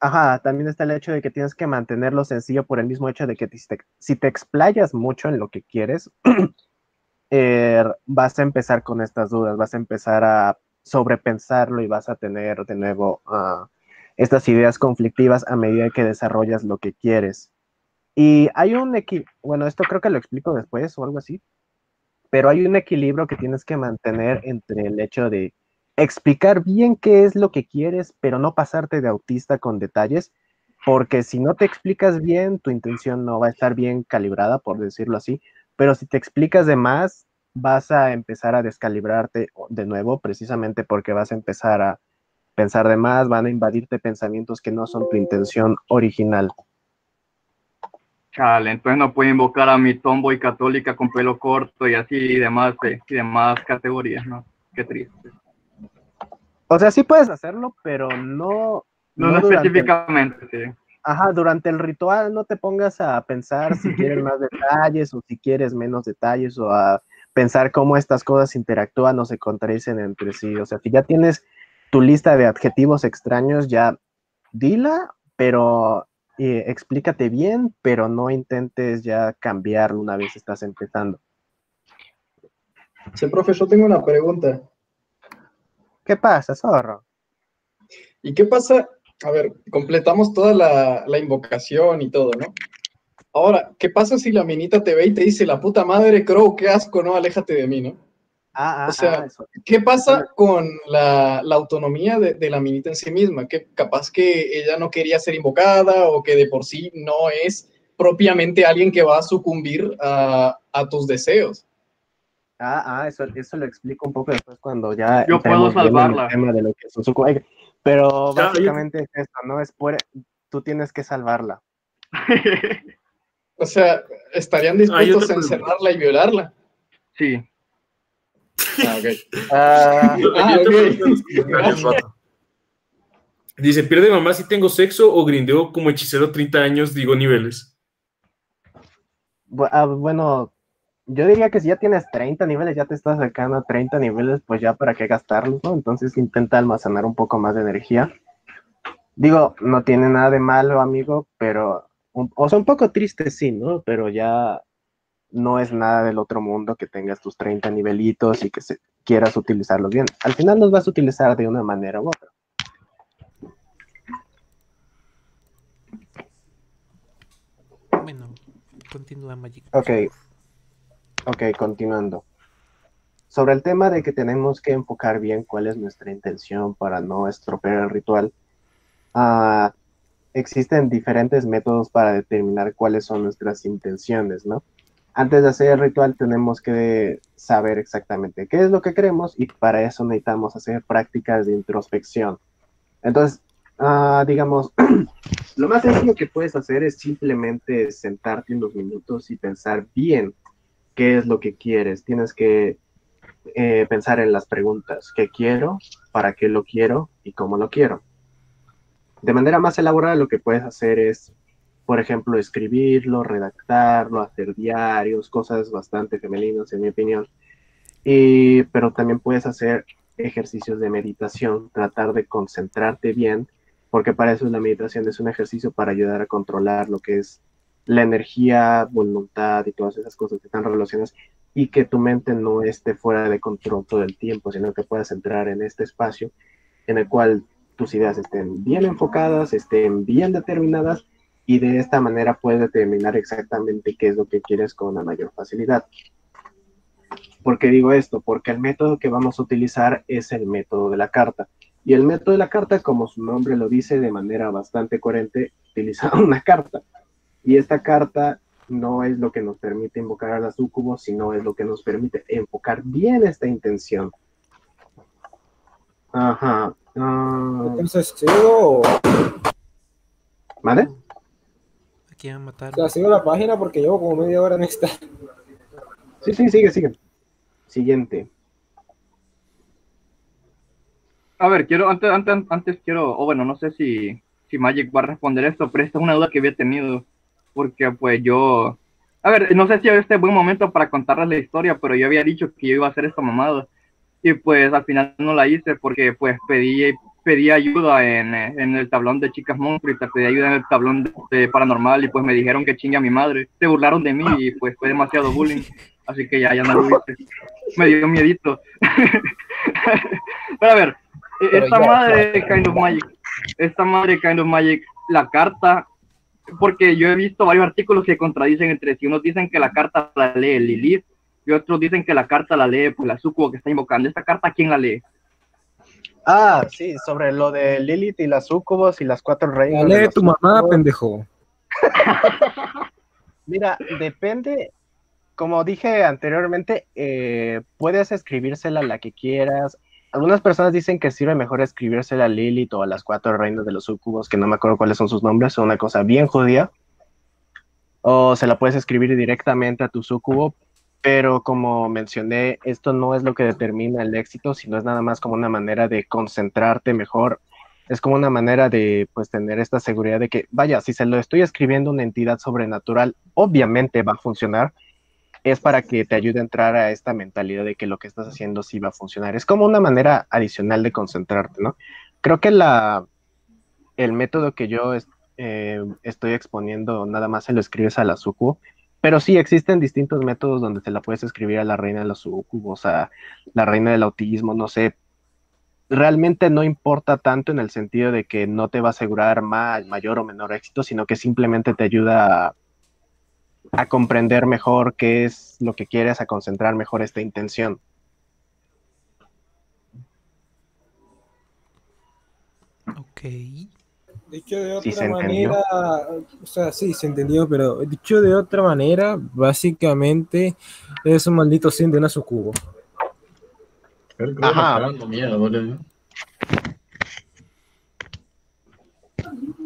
Ajá, también está el hecho de que tienes que mantenerlo sencillo por el mismo hecho de que si te explayas mucho en lo que quieres, eh, vas a empezar con estas dudas, vas a empezar a sobrepensarlo y vas a tener de nuevo ah, estas ideas conflictivas a medida que desarrollas lo que quieres. Y hay un equilibrio, bueno, esto creo que lo explico después o algo así, pero hay un equilibrio que tienes que mantener entre el hecho de explicar bien qué es lo que quieres, pero no pasarte de autista con detalles, porque si no te explicas bien, tu intención no va a estar bien calibrada, por decirlo así, pero si te explicas de más, vas a empezar a descalibrarte de nuevo, precisamente porque vas a empezar a pensar de más, van a invadirte pensamientos que no son tu intención original. Chale, entonces no puedo invocar a mi tomboy católica con pelo corto y así y demás, eh, y demás categorías, ¿no? Qué triste. O sea, sí puedes hacerlo, pero no. No, específicamente, sí. Ajá, durante el ritual no te pongas a pensar si quieres más detalles o si quieres menos detalles o a pensar cómo estas cosas interactúan o se contradicen entre sí. O sea, si ya tienes tu lista de adjetivos extraños, ya dila, pero eh, explícate bien, pero no intentes ya cambiarlo una vez estás empezando. Sí, profe, yo tengo una pregunta. ¿Qué pasa, zorro? ¿Y qué pasa? A ver, completamos toda la, invocación y todo, ¿no? Ahora, ¿qué pasa si la minita te ve y te dice, la puta madre, Crow, qué asco, no, aléjate de mí, ¿no? Ah, ah, o sea, ah, ¿qué pasa con la, autonomía de, de, la minita en sí misma? Que capaz que ella no quería ser invocada o que de por sí no es propiamente alguien que va a sucumbir a, a tus deseos. Ah, ah, eso, eso lo explico un poco después cuando ya. Yo puedo salvarla. El tema de lo que es un. Pero básicamente es esto, ¿no? Es por, tú tienes que salvarla. o sea, ¿estarían dispuestos a encerrarla y violarla? Sí. Ah, ok. ah, ah Dice, pierde mamá si tengo sexo o grindeo como hechicero 30 años, digo niveles. Ah, bueno, yo diría que si ya tienes 30 niveles, ya te estás acercando a 30 niveles, pues ya para qué gastarlos, ¿no? Entonces intenta almacenar un poco más de energía. Digo, no tiene nada de malo, amigo, pero, o sea, un poco triste, sí, ¿no? Pero ya no es nada del otro mundo que tengas tus 30 nivelitos y que se, quieras utilizarlos bien. Al final los vas a utilizar de una manera u otra. Bueno, continúa Magic. Ok. Ok, continuando. Sobre el tema de que tenemos que enfocar bien cuál es nuestra intención para no estropear el ritual, uh, existen diferentes métodos para determinar cuáles son nuestras intenciones, ¿no? Antes de hacer el ritual tenemos que saber exactamente qué es lo que queremos y para eso necesitamos hacer prácticas de introspección. Entonces, uh, digamos, lo más sencillo que puedes hacer es simplemente sentarte unos minutos y pensar bien qué es lo que quieres. Tienes que eh, pensar en las preguntas, ¿qué quiero? ¿Para qué lo quiero? ¿Y cómo lo quiero? De manera más elaborada lo que puedes hacer es, por ejemplo, escribirlo, redactarlo, hacer diarios, cosas bastante femeninas en mi opinión. Y, pero también puedes hacer ejercicios de meditación, tratar de concentrarte bien, porque para eso la meditación es un ejercicio para ayudar a controlar lo que es la energía, voluntad y todas esas cosas que están relacionadas y que tu mente no esté fuera de control todo el tiempo, sino que puedas entrar en este espacio en el cual tus ideas estén bien enfocadas, estén bien determinadas y de esta manera puedes determinar exactamente qué es lo que quieres con una mayor facilidad. ¿Por qué digo esto? Porque el método que vamos a utilizar es el método de la carta. Y el método de la carta, como su nombre lo dice de manera bastante coherente, utiliza una carta. Y esta carta no es lo que nos permite invocar a la sucubo, sino es lo que nos permite enfocar bien esta intención. Ajá. Uh... Entonces, ¿sigo ¿Vale? Aquí van a matar. O sea, sigo la página porque llevo como media hora en esta. Sí, sí, sigue, sigue. Siguiente. A ver, quiero, antes, antes, antes quiero, o bueno, no sé si, si Magic va a responder esto, pero esta es una duda que había tenido porque pues yo, a ver, no sé si este es buen momento para contarles la historia, pero yo había dicho que yo iba a hacer esta mamada. Y pues al final no la hice porque pues pedí, pedí ayuda en, en el tablón de chicas monstruos y pedí ayuda en el tablón de, paranormal y pues me dijeron que chingue a mi madre, se burlaron de mí y pues fue demasiado bullying, así que ya, ya no lo hice, me dio miedito. pero a ver, esta madre Kind of Magic, esta madre Kind of Magic, la carta porque yo he visto varios artículos que contradicen entre sí. Unos dicen que la carta la lee Lilith y otros dicen que la carta la lee pues, la sucubo que está invocando. ¿Esta carta quién la lee? Ah, sí, sobre lo de Lilith y las sucubos y las cuatro reinas. La lee tu mamá, pendejo. Mira, depende, como dije anteriormente, eh, puedes escribírsela la que quieras, algunas personas dicen que sirve mejor escribirse a Lilith o a las cuatro reinas de los sucubos, que no me acuerdo cuáles son sus nombres, son una cosa bien judía. O se la puedes escribir directamente a tu sucubo, pero como mencioné, esto no es lo que determina el éxito, sino es nada más como una manera de concentrarte mejor. Es como una manera de pues tener esta seguridad de que, vaya, si se lo estoy escribiendo a una entidad sobrenatural, obviamente va a funcionar, es para que te ayude a entrar a esta mentalidad de que lo que estás haciendo sí va a funcionar. Es como una manera adicional de concentrarte, ¿no? Creo que la, el método que yo eh, estoy exponiendo nada más se lo escribes a la suku, pero sí existen distintos métodos donde te la puedes escribir a la reina de la suku, o sea, la reina del autismo, no sé. Realmente no importa tanto en el sentido de que no te va a asegurar más, mayor o menor éxito, sino que simplemente te ayuda a a comprender mejor qué es lo que quieres, a concentrar mejor esta intención. Ok. Dicho de otra Sí se entendió. manera, o sea, sí, se entendió, pero dicho de otra manera, básicamente es un maldito sim de una sucubo. Ajá.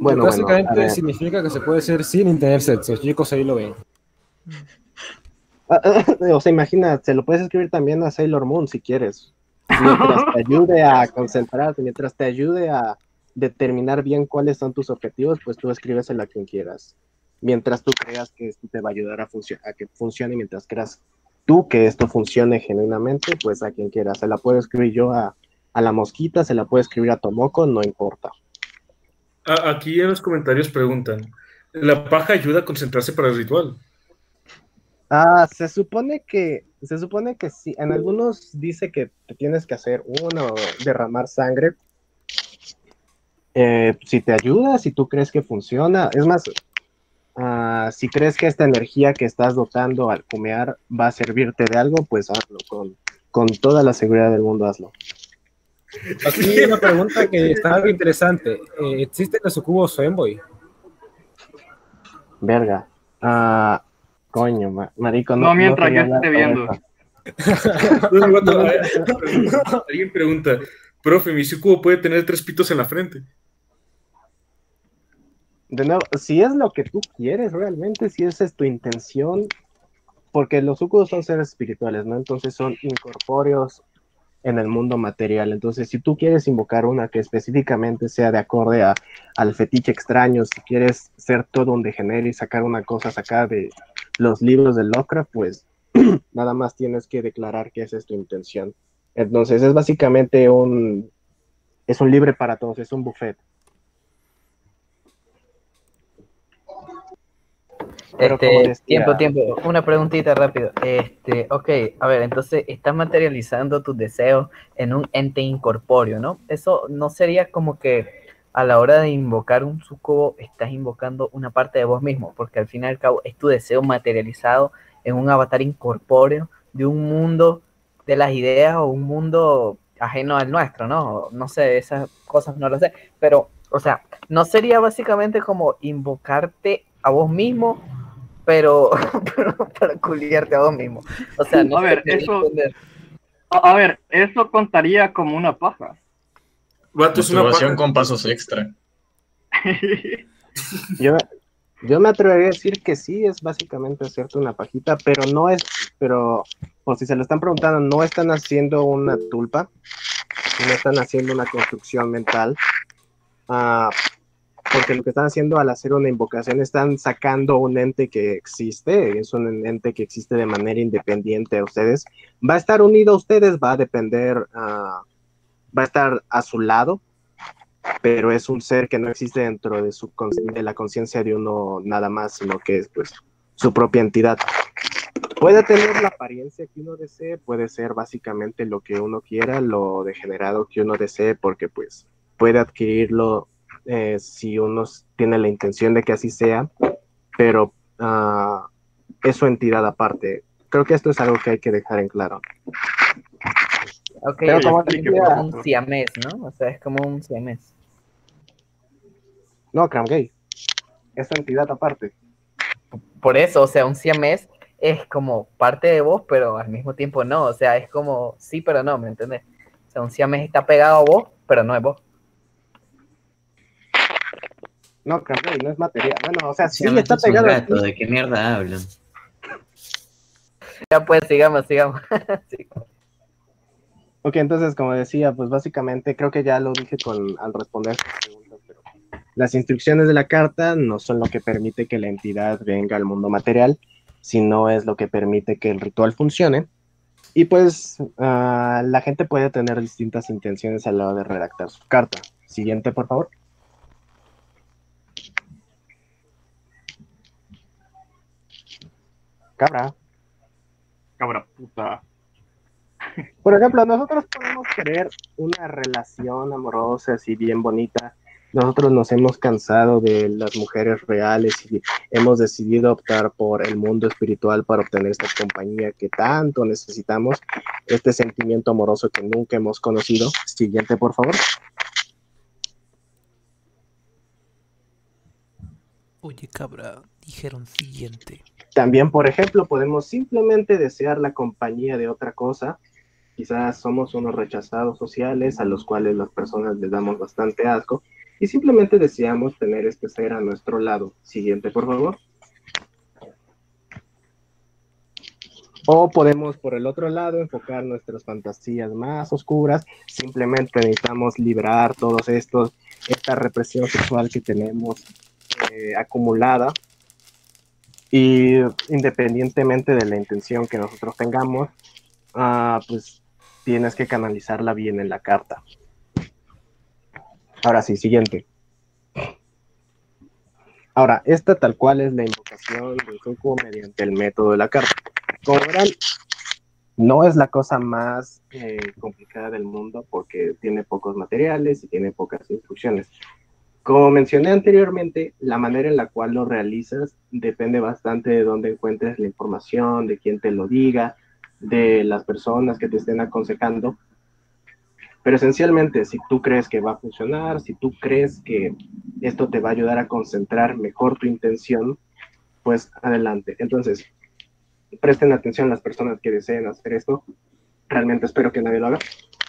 Bueno, básicamente bueno, significa que se puede ser sin tener sexo, chicos, ahí lo ven. Ah, ah, O sea, imagina, se lo puedes escribir también a Sailor Moon si quieres. Mientras te ayude a concentrarte, mientras te ayude a determinar bien cuáles son tus objetivos, pues tú escríbesela a quien quieras. Mientras tú creas que esto te va a ayudar a, a que funcione, mientras creas tú que esto funcione genuinamente, pues a quien quieras. Se la puedo escribir yo a, a la mosquita, se la puedo escribir a Tomoko, no importa. Aquí en los comentarios preguntan, ¿la paja ayuda a concentrarse para el ritual? Ah, se supone que, se supone que sí. En algunos dice que tienes que hacer uno, derramar sangre. Eh, si te ayuda, si tú crees que funciona, es más, ah, si crees que esta energía que estás dotando al cumear va a servirte de algo, pues hazlo con, con toda la seguridad del mundo, hazlo. Aquí hay una pregunta que está algo interesante. Eh, ¿Existen los sucubos femboy? Verga. Ah, coño, ma- marico, no. No, mientras yo hablar esté viendo. No, no, no, no, Alguien pregunta, profe, mi sucubo puede tener tres pitos en la frente. De nuevo, si es lo que tú quieres realmente, si esa es tu intención, porque los sucubos son seres espirituales, ¿no? Entonces son incorpóreos en el mundo material. Entonces, si tú quieres invocar una que específicamente sea de acorde a, al fetiche extraño, si quieres ser todo un degenere y sacar una cosa sacada de los libros de Lovecraft, pues nada más tienes que declarar que esa es tu intención. Entonces, es básicamente un, es un libre para todos, es un buffet. Pero como Este, tiempo, tiempo. Una preguntita rápido. Este, ok, a ver, entonces estás materializando tus deseos en un ente incorpóreo, ¿no? Eso no sería como que a la hora de invocar un sucubo estás invocando una parte de vos mismo, porque al fin y al cabo es tu deseo materializado en un avatar incorpóreo de un mundo de las ideas o un mundo ajeno al nuestro, ¿no? No sé, esas cosas no lo sé, pero, o sea, no sería básicamente como invocarte a vos mismo, pero, pero para culiarte a vos mismo. O sea, no A ver, eso- entender. A, ver, eso contaría como una paja. Vato, es una paja. con pasos extra. Yo, yo me atrevería a decir que sí, es básicamente hacerte una pajita, pero no es, pero por si se lo están preguntando, no están haciendo una tulpa, no están haciendo una construcción mental, ah, porque lo que están haciendo al hacer una invocación están sacando un ente que existe, es un ente que existe de manera independiente a ustedes, va a estar unido a ustedes, va a depender, ah, va a estar a su lado, pero es un ser que no existe dentro de, de la conciencia de uno nada más, sino que es pues su propia entidad. Puede tener la apariencia que uno desee, puede ser básicamente lo que uno quiera, lo degenerado que uno desee, porque pues puede adquirirlo eh, si uno tiene la intención de que así sea, pero ah, es su entidad aparte. Creo que esto es algo que hay que dejar en claro. Ok, Pero es como un siamés, ¿no? O sea, es como un siamés. No, Cram Gay, es su entidad aparte. Por eso, o sea, un siamés es como parte de vos, pero al mismo tiempo no. O sea, es como sí, pero no, ¿me entendés? O sea, un siamés está pegado a vos, pero no es vos. No, Gay, no es material. Bueno, o sea, sí Siamés está pegado gato. ¿de qué mierda hablan? Ya pues, sigamos, sigamos. Sí. Ok, entonces, como decía, pues básicamente creo que ya lo dije con, al responder sus preguntas, pero las instrucciones de la carta no son lo que permite que la entidad venga al mundo material, sino es lo que permite que el ritual funcione. Y pues ah, la gente puede tener distintas intenciones a la hora de redactar su carta. Siguiente, por favor. Cabra. Cabra puta. Por ejemplo, nosotros podemos querer una relación amorosa así bien bonita. Nosotros nos hemos cansado de las mujeres reales y hemos decidido optar por el mundo espiritual para obtener esta compañía que tanto necesitamos, este sentimiento amoroso que nunca hemos conocido. Siguiente, por favor. Oye, cabra, dijeron siguiente. También, por ejemplo, podemos simplemente desear la compañía de otra cosa. Quizás somos unos rechazados sociales a los cuales las personas les damos bastante asco y simplemente deseamos tener este ser a nuestro lado. Siguiente, por favor. O podemos, por el otro lado, enfocar nuestras fantasías más oscuras. Simplemente necesitamos liberar todos estos, esta represión sexual que tenemos eh, acumulada. Y independientemente de la intención que nosotros tengamos, ah, pues tienes que canalizarla bien en la carta. Ahora sí, siguiente. Ahora, esta tal cual es la invocación del suco mediante el método de la carta. Como verán, no es la cosa más eh, complicada del mundo porque tiene pocos materiales y tiene pocas instrucciones. Como mencioné anteriormente, la manera en la cual lo realizas depende bastante de dónde encuentres la información, de quién te lo diga, de las personas que te estén aconsejando. Pero esencialmente, si tú crees que va a funcionar, si tú crees que esto te va a ayudar a concentrar mejor tu intención, pues adelante. Entonces, presten atención las personas que deseen hacer esto. Realmente espero que nadie lo haga.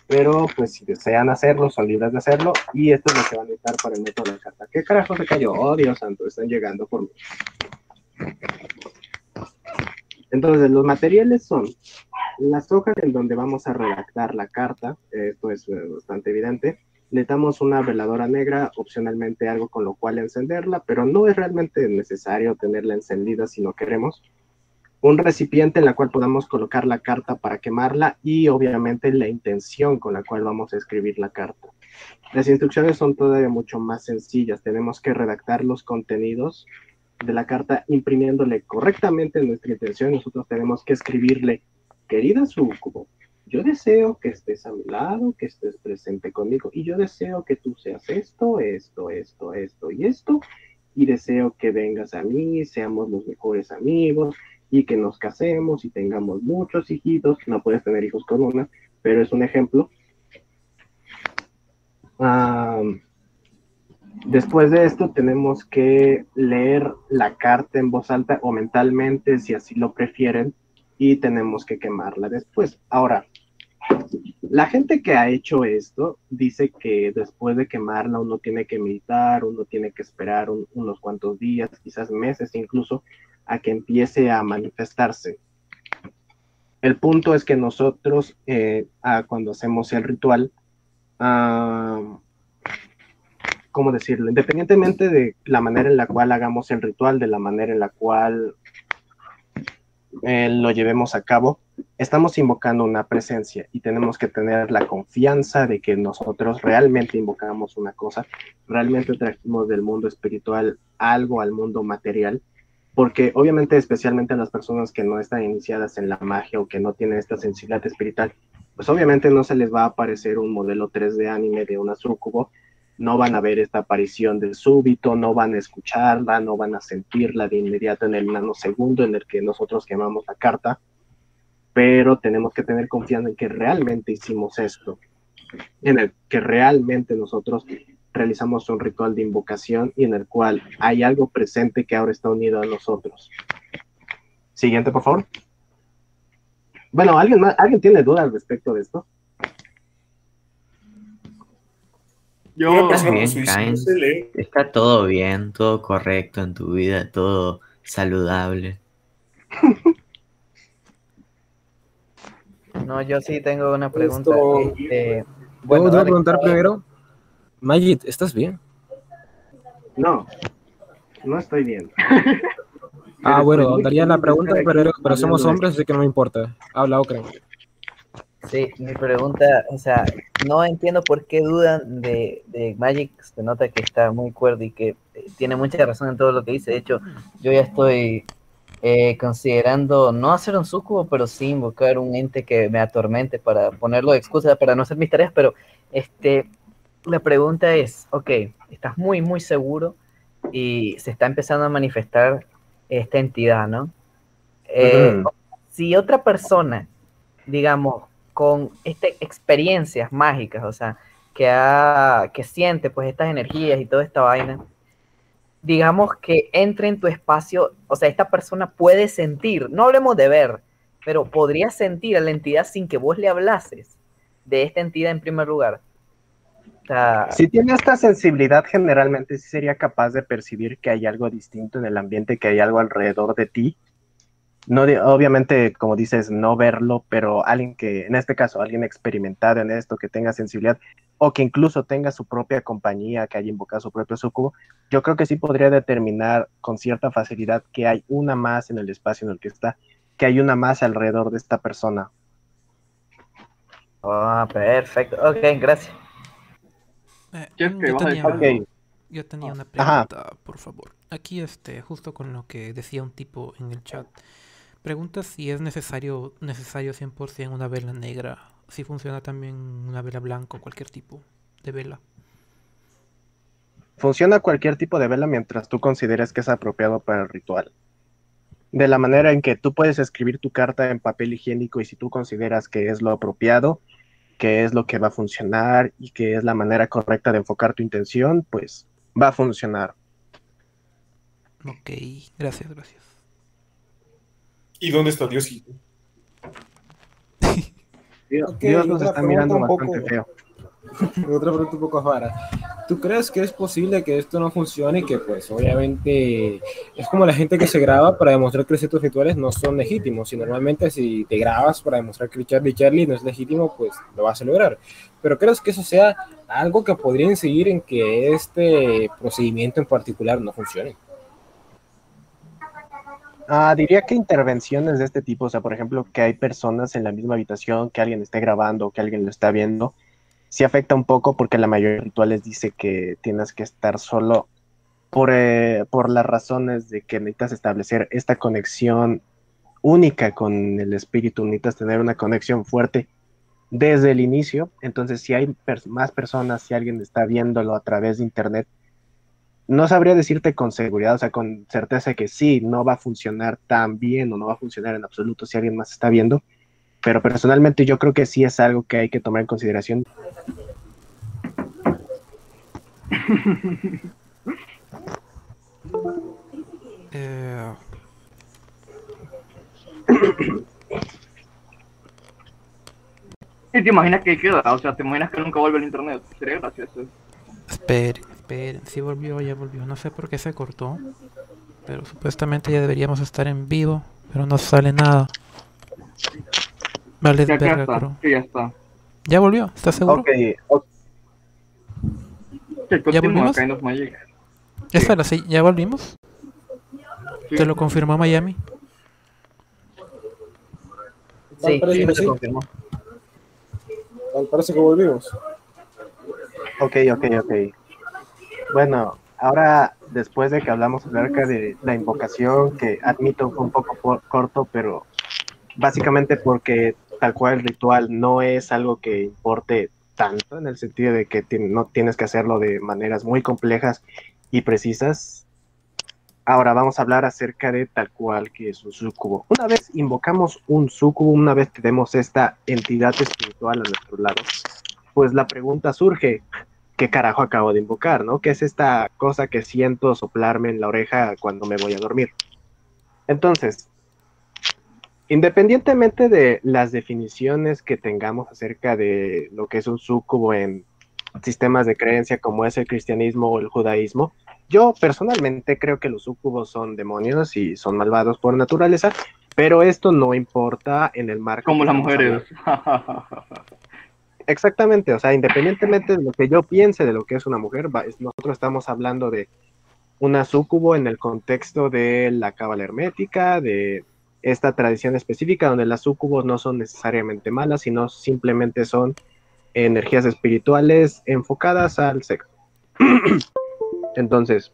Pero pues si desean hacerlo, son libres de hacerlo. Y esto es lo que van a necesitar para el método de carta. ¿Qué carajo se cayó? Oh, Dios santo, están llegando por mí. Entonces, los materiales son las hojas en donde vamos a redactar la carta. Esto es eh, bastante evidente. Necesitamos una veladora negra, opcionalmente algo con lo cual encenderla, pero no es realmente necesario tenerla encendida si no queremos un recipiente en la cual podamos colocar la carta para quemarla y obviamente la intención con la cual vamos a escribir la carta. Las instrucciones son todavía mucho más sencillas. Tenemos que redactar los contenidos de la carta imprimiéndole correctamente nuestra intención. Nosotros tenemos que escribirle, querida Sucubo, yo deseo que estés a mi lado, que estés presente conmigo y yo deseo que tú seas esto, esto, esto, esto y esto y deseo que vengas a mí, seamos los mejores amigos y que nos casemos y tengamos muchos hijitos. No puedes tener hijos con una, pero es un ejemplo. después de esto tenemos que leer la carta en voz alta o mentalmente si así lo prefieren y tenemos que quemarla después. Ahora, la gente que ha hecho esto dice que después de quemarla uno tiene que meditar, uno tiene que esperar unos cuantos días, quizás meses incluso, a que empiece a manifestarse. El punto es que nosotros, eh, cuando hacemos el ritual, ¿cómo decirlo? Independientemente de la manera en la cual hagamos el ritual, de la manera en la cual eh, lo llevemos a cabo, estamos invocando una presencia y tenemos que tener la confianza de que nosotros realmente invocamos una cosa, realmente trajimos del mundo espiritual algo al mundo material porque obviamente especialmente a las personas que no están iniciadas en la magia o que no tienen esta sensibilidad espiritual, pues obviamente no se les va a aparecer un modelo 3D anime de una sucubo, no van a ver esta aparición del súbito, no van a escucharla, no van a sentirla de inmediato en el nanosegundo en el que nosotros quemamos la carta, pero tenemos que tener confianza en que realmente hicimos esto, en el que realmente nosotros realizamos un ritual de invocación y en el cual hay algo presente que ahora está unido a nosotros. Siguiente, por favor. Bueno, ¿alguien, ¿alguien tiene dudas respecto de esto? Yo, está todo bien, todo correcto en tu vida, todo saludable. No, yo sí tengo una pregunta. Este, bueno, ¿Puedo preguntar primero? Magit, ¿estás bien? No, no estoy bien. ah, bueno, daría la pregunta, pero, pero somos hombres, así que no me importa. Habla, Okra. Sí, mi pregunta, o sea, no entiendo por qué dudan de, de Magic, se nota que está muy cuerdo y que tiene mucha razón en todo lo que dice. De hecho, yo ya estoy eh, considerando no hacer un sucubo, pero sí invocar un ente que me atormente para ponerlo de excusa para no hacer mis tareas, pero este, la pregunta es, ok, estás muy, muy seguro y se está empezando a manifestar esta entidad, ¿no? Eh, si otra persona, digamos, con este, experiencias mágicas, o sea, que, ha, que siente pues estas energías y toda esta vaina, digamos que entre en tu espacio, o sea, esta persona puede sentir, no hablemos de ver, pero podría sentir a la entidad sin que vos le hablases de esta entidad en primer lugar. Si tiene esta sensibilidad, generalmente sí sería capaz de percibir que hay algo distinto en el ambiente, que hay algo alrededor de ti. No, de- obviamente, como dices, no verlo, pero alguien que, en este caso, alguien experimentado en esto, que tenga sensibilidad, o que incluso tenga su propia compañía, que haya invocado su propio sucubo, yo creo que sí podría determinar con cierta facilidad que hay una más en el espacio en el que está, que hay una más alrededor de esta persona. Ah, perfecto. Ok, gracias. Eh, ¿Qué es mm, que yo tenía, yo tenía una Ajá. pregunta, por favor. Aquí, este, justo con lo que decía un tipo en el chat. Pregunta si es necesario, necesario 100% una vela negra. Si funciona también una vela blanca o cualquier tipo de vela. Funciona cualquier tipo de vela mientras tú consideres que es apropiado para el ritual. De la manera en que tú puedes escribir tu carta en papel higiénico y si tú consideras que es lo apropiado, que es lo que va a funcionar y que es la manera correcta de enfocar tu intención, pues va a funcionar. Ok, gracias, gracias. ¿Y dónde está Dios? Dios, nos está mirando bastante poco- feo. Otra pregunta un poco rara. ¿Tú crees que es posible que esto no funcione y que pues obviamente es como la gente que se graba para demostrar que ciertos rituales no son legítimos? Y normalmente si te grabas para demostrar que Charlie Charlie no es legítimo, pues lo vas a lograr. Pero ¿crees que eso sea algo que podría incidir en que este procedimiento en particular no funcione? Ah, diría que intervenciones de este tipo, o sea, por ejemplo, que hay personas en la misma habitación, que alguien esté grabando, que alguien lo está viendo, sí afecta un poco porque la mayoría de rituales dice que tienes que estar solo por, eh, por las razones de que necesitas establecer esta conexión única con el espíritu, necesitas tener una conexión fuerte desde el inicio. Entonces, si hay más personas, si alguien está viéndolo a través de internet, no sabría decirte con seguridad, o sea, con certeza que sí, no va a funcionar tan bien o no va a funcionar en absoluto si alguien más está viendo, pero personalmente yo creo que sí es algo que hay que tomar en consideración. Eh, ¿Y te imaginas que queda? O sea, ¿te imaginas que nunca vuelve al internet? Sería gracioso. esperen, esperen. Sí volvió, ya volvió. No sé por qué se cortó. Pero supuestamente ya deberíamos estar en vivo. Pero no sale nada. Vale, Ya, verga, está, creo. ya está. ¿Ya volvió? ¿Estás seguro? Ok, ok. Que ¿Ya volvimos? Kind of Magic. Espera, sí, ¿ya volvimos? ¿Te lo confirmó Miami? Sí, sí, sí. confirmó. Parece que volvimos. Ok, ok, ok. Bueno, ahora después de que hablamos acerca de la invocación, que admito fue un poco por- corto, pero básicamente porque tal cual el ritual no es algo que importe tanto, en el sentido de que no tienes que hacerlo de maneras muy complejas y precisas. Ahora vamos a hablar acerca de tal cual que es un sucubo. Una vez invocamos un sucubo, una vez tenemos esta entidad espiritual a nuestro lado, pues la pregunta surge, ¿qué carajo acabo de invocar, no? ¿Qué es esta cosa que siento soplarme en la oreja cuando me voy a dormir? Entonces, independientemente de las definiciones que tengamos acerca de lo que es un sucubo en sistemas de creencia como es el cristianismo o el judaísmo, yo personalmente creo que los sucubos son demonios y son malvados por naturaleza, pero esto no importa en el marco. Como las mujeres. Exactamente, o sea, independientemente de lo que yo piense de lo que es una mujer, nosotros estamos hablando de una súcubo en el contexto de la cábala hermética, de esta tradición específica donde las súcubos no son necesariamente malas, sino simplemente son energías espirituales enfocadas al sexo. Entonces,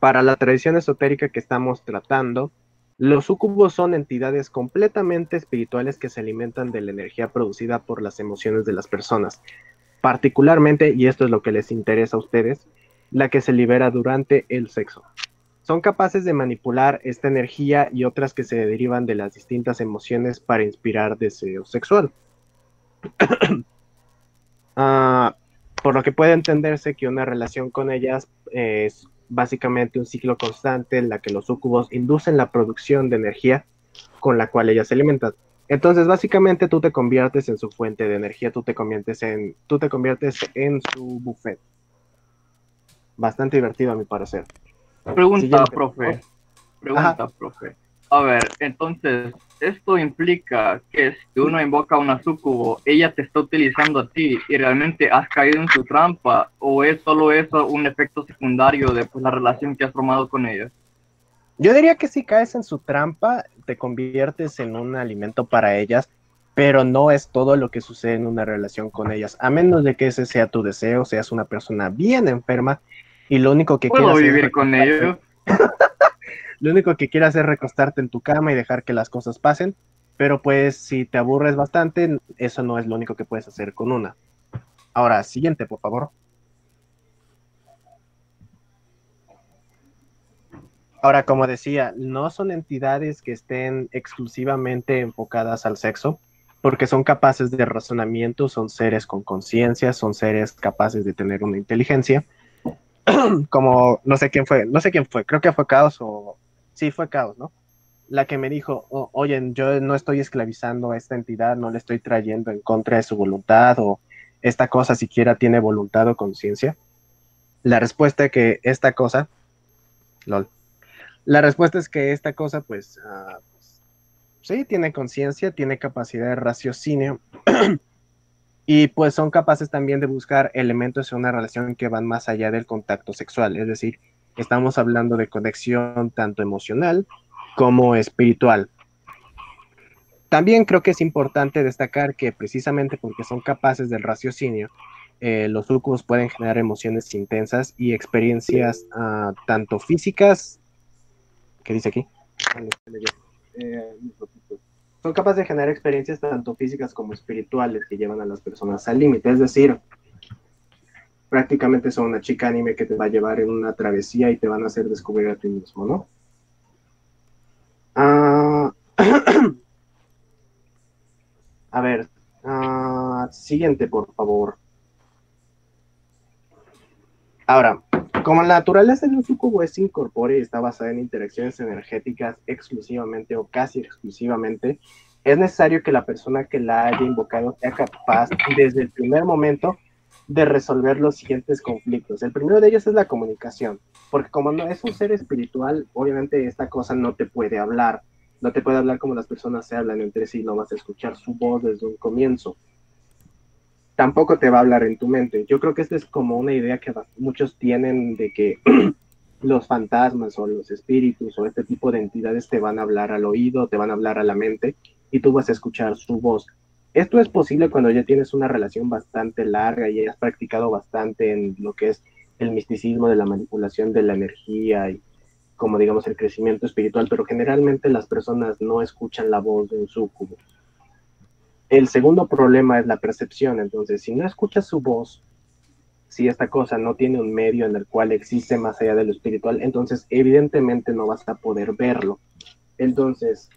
para la tradición esotérica que estamos tratando, los sucubos son entidades completamente espirituales que se alimentan de la energía producida por las emociones de las personas. Particularmente, y esto es lo que les interesa a ustedes, la que se libera durante el sexo. Son capaces de manipular esta energía y otras que se derivan de las distintas emociones para inspirar deseo sexual. Ah, por lo que puede entenderse que una relación con ellas es básicamente un ciclo constante en la que los sucubos inducen la producción de energía con la cual ellas se alimentan. Entonces, básicamente tú te conviertes en su fuente de energía, tú te conviertes en, tú te conviertes en su buffet. Bastante divertido a mi parecer. Pregunta, Siguiente. profe. Pregunta, profe. A ver, entonces, esto implica que si uno invoca a una sucubo, ella te está utilizando a ti y realmente has caído en su trampa, o es solo eso un efecto secundario de pues, la relación que has formado con ella. Yo diría que si caes en su trampa, te conviertes en un alimento para ellas, pero no es todo lo que sucede en una relación con ellas, a menos de que ese sea tu deseo, seas una persona bien enferma y lo único que ¿Puedo vivir con recostarte- ellos? Lo único que quieras es recostarte en tu cama y dejar que las cosas pasen, pero pues si te aburres bastante, eso no es lo único que puedes hacer con una. Ahora, siguiente, por favor. Ahora, como decía, no son entidades que estén exclusivamente enfocadas al sexo, porque son capaces de razonamiento, son seres con conciencia, son seres capaces de tener una inteligencia. como no sé quién fue, no sé quién fue, creo que fue Caos o sí fue Caos, ¿no? La que me dijo, "O- oye, yo no estoy esclavizando a esta entidad, no le estoy trayendo en contra de su voluntad o esta cosa siquiera tiene voluntad o conciencia. La respuesta que esta cosa, lol, la respuesta es que esta cosa, pues, ah, pues, sí, tiene conciencia, tiene capacidad de raciocinio y pues son capaces también de buscar elementos en una relación que van más allá del contacto sexual, es decir, estamos hablando de conexión tanto emocional como espiritual. También creo que es importante destacar que precisamente porque son capaces del raciocinio, eh, los sucubos pueden generar emociones intensas y experiencias ah, tanto físicas, ¿qué dice aquí? Eh. Son capaces de generar experiencias tanto físicas como espirituales que llevan a las personas al límite, es decir, prácticamente son una chica anime que te va a llevar en una travesía y te van a hacer descubrir a ti mismo, ¿no? Ah, a ver, ah, siguiente, por favor. Ahora, como la naturaleza de un sucubo es incorpórea y está basada en interacciones energéticas exclusivamente o casi exclusivamente, es necesario que la persona que la haya invocado sea capaz desde el primer momento de resolver los siguientes conflictos. El primero de ellos es la comunicación, porque como no es un ser espiritual, obviamente esta cosa no te puede hablar, no te puede hablar como las personas se hablan entre sí, no vas a escuchar su voz desde un comienzo. Tampoco te va a hablar en tu mente. Yo creo que esta es como una idea que muchos tienen de que los fantasmas o los espíritus o este tipo de entidades te van a hablar al oído, te van a hablar a la mente y tú vas a escuchar su voz. Esto es posible cuando ya tienes una relación bastante larga y has practicado bastante en lo que es el misticismo de la manipulación de la energía y como digamos el crecimiento espiritual, pero generalmente las personas no escuchan la voz de un sucubo. El segundo problema es la percepción, entonces si no escuchas su voz, si esta cosa no tiene un medio en el cual existe más allá de lo espiritual, entonces evidentemente no vas a poder verlo. Entonces,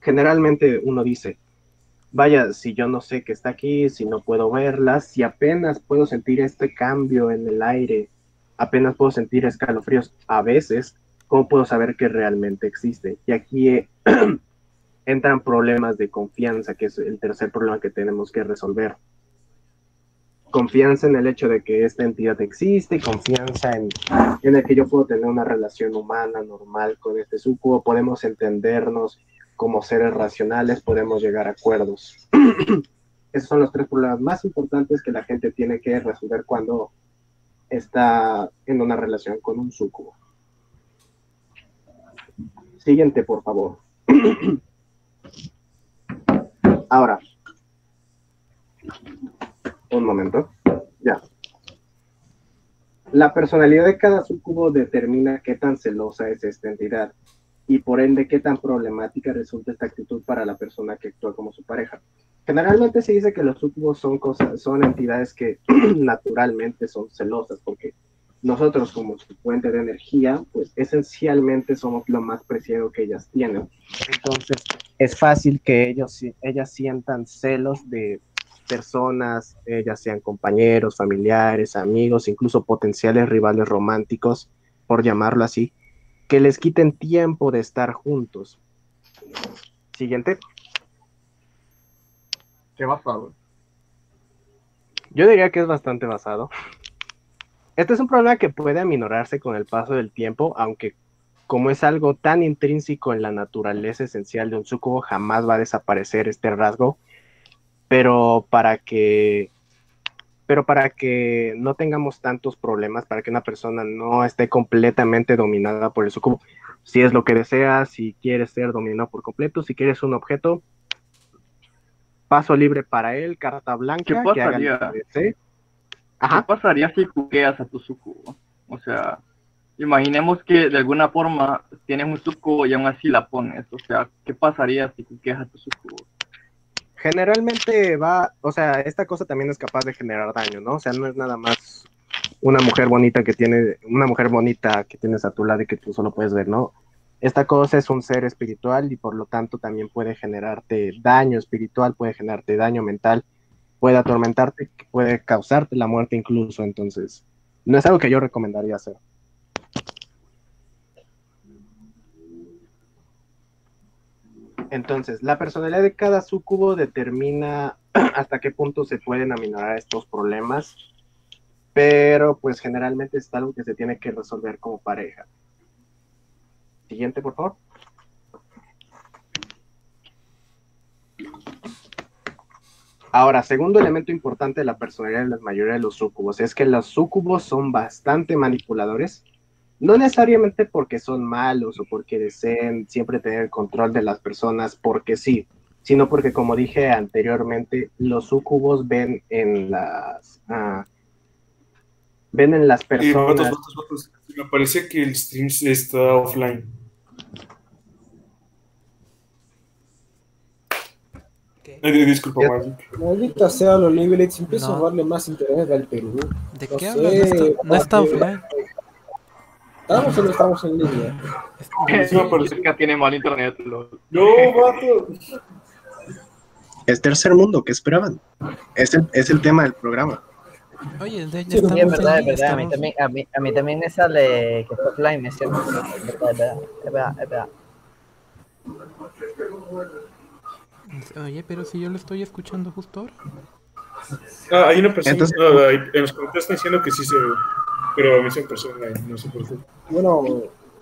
generalmente uno dice, vaya, si yo no sé que está aquí, si no puedo verla, si apenas puedo sentir este cambio en el aire, apenas puedo sentir escalofríos a veces, ¿cómo puedo saber que realmente existe? Y aquí eh, entran problemas de confianza, que es el tercer problema que tenemos que resolver. Confianza en el hecho de que esta entidad existe, confianza en, en el que yo puedo tener una relación humana normal con este sucubo, podemos entendernos como seres racionales, podemos llegar a acuerdos. Esos son los tres problemas más importantes que la gente tiene que resolver cuando está en una relación con un sucubo. Siguiente, por favor. Ahora, un momento. Ya. La personalidad de cada sucubo determina qué tan celosa es esta entidad y por ende qué tan problemática resulta esta actitud para la persona que actúa como su pareja. Generalmente se dice que los sucubos son cosas, son entidades que naturalmente son celosas porque nosotros como su fuente de energía, pues esencialmente somos lo más preciado que ellas tienen. Entonces, es fácil que ellos, ellas sientan celos de personas, ellas sean compañeros, familiares, amigos, incluso potenciales rivales románticos, por llamarlo así, que les quiten tiempo de estar juntos. Siguiente. Qué basado. Yo diría que es bastante basado. Este es un problema que puede aminorarse con el paso del tiempo, aunque como es algo tan intrínseco en la naturaleza esencial de un sucubo, jamás va a desaparecer este rasgo. Pero para que pero para que no tengamos tantos problemas, para que una persona no esté completamente dominada por el sucubo, si es lo que deseas, si quieres ser dominado por completo, si quieres un objeto, paso libre para él, carta blanca, ¿Qué que haga lo que desee. ¿Qué pasaría si cuqueas a tu sucubo? O sea, imaginemos que de alguna forma tienes un sucubo y aún así la pones. O sea, ¿qué pasaría si cuqueas a tu sucubo? Generalmente va, o sea, esta cosa también es capaz de generar daño, ¿no? O sea, no es nada más una mujer bonita que tiene, una mujer bonita que tienes a tu lado y que tú solo puedes ver, ¿no? Esta cosa es un ser espiritual y por lo tanto también puede generarte daño espiritual, puede generarte daño mental, puede atormentarte, puede causarte la muerte incluso, entonces no es algo que yo recomendaría hacer. Entonces, la personalidad de cada sucubo determina hasta qué punto se pueden aminorar estos problemas, pero pues generalmente es algo que se tiene que resolver como pareja. Siguiente, por favor. Ahora, segundo elemento importante de la personalidad de la mayoría de los sucubos es que los sucubos son bastante manipuladores, no necesariamente porque son malos o porque deseen siempre tener el control de las personas, porque sí, sino porque, como dije anteriormente, los sucubos ven en las ah, ven en las Eh, personas. Me parece que el stream está offline. Disculpa, Magic. Maldita sea los Livelets, empiezo No. a darle más internet al Perú. ¿De No qué sé, hablas? No está, no está. ¿Estamos o no estamos en línea? Sí, parece que tiene mal internet. lol. No, vato. Es tercer mundo, ¿qué esperaban? Es el, es el tema del programa. Oye, de, ya Sí, estamos es verdad, es verdad. A mí, también, a, mí, a mí también me sale que está offline, es cierto. Es verdad, es verdad, es verdad, es verdad. Oye, pero si yo lo estoy escuchando justo ahora. Ah, hay una persona. Entonces- hay- en los comentarios están diciendo que sí se. Pero a mí se empezó online, no sé por qué. Bueno,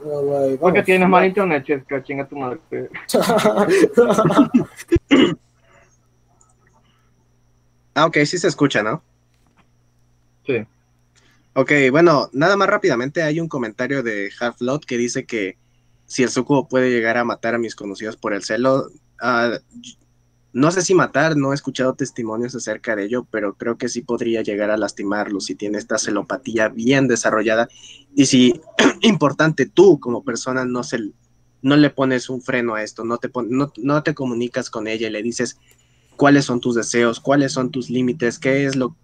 bueno, ahí Porque tienes mal internet, Chesca, chinga tu madre. Ah, ok, sí se escucha, ¿no? Sí. Ok, bueno, nada más rápidamente hay un comentario de Half-Lot que dice que si el sucubo puede llegar a matar a mis conocidos por el celo, ah, no sé si matar, no he escuchado testimonios acerca de ello, pero creo que sí podría llegar a lastimarlos si tiene esta celopatía bien desarrollada y si, importante, tú como persona no, se, no le pones un freno a esto, no te, pon- no, no te comunicas con ella y le dices cuáles son tus deseos, cuáles son tus límites, qué es lo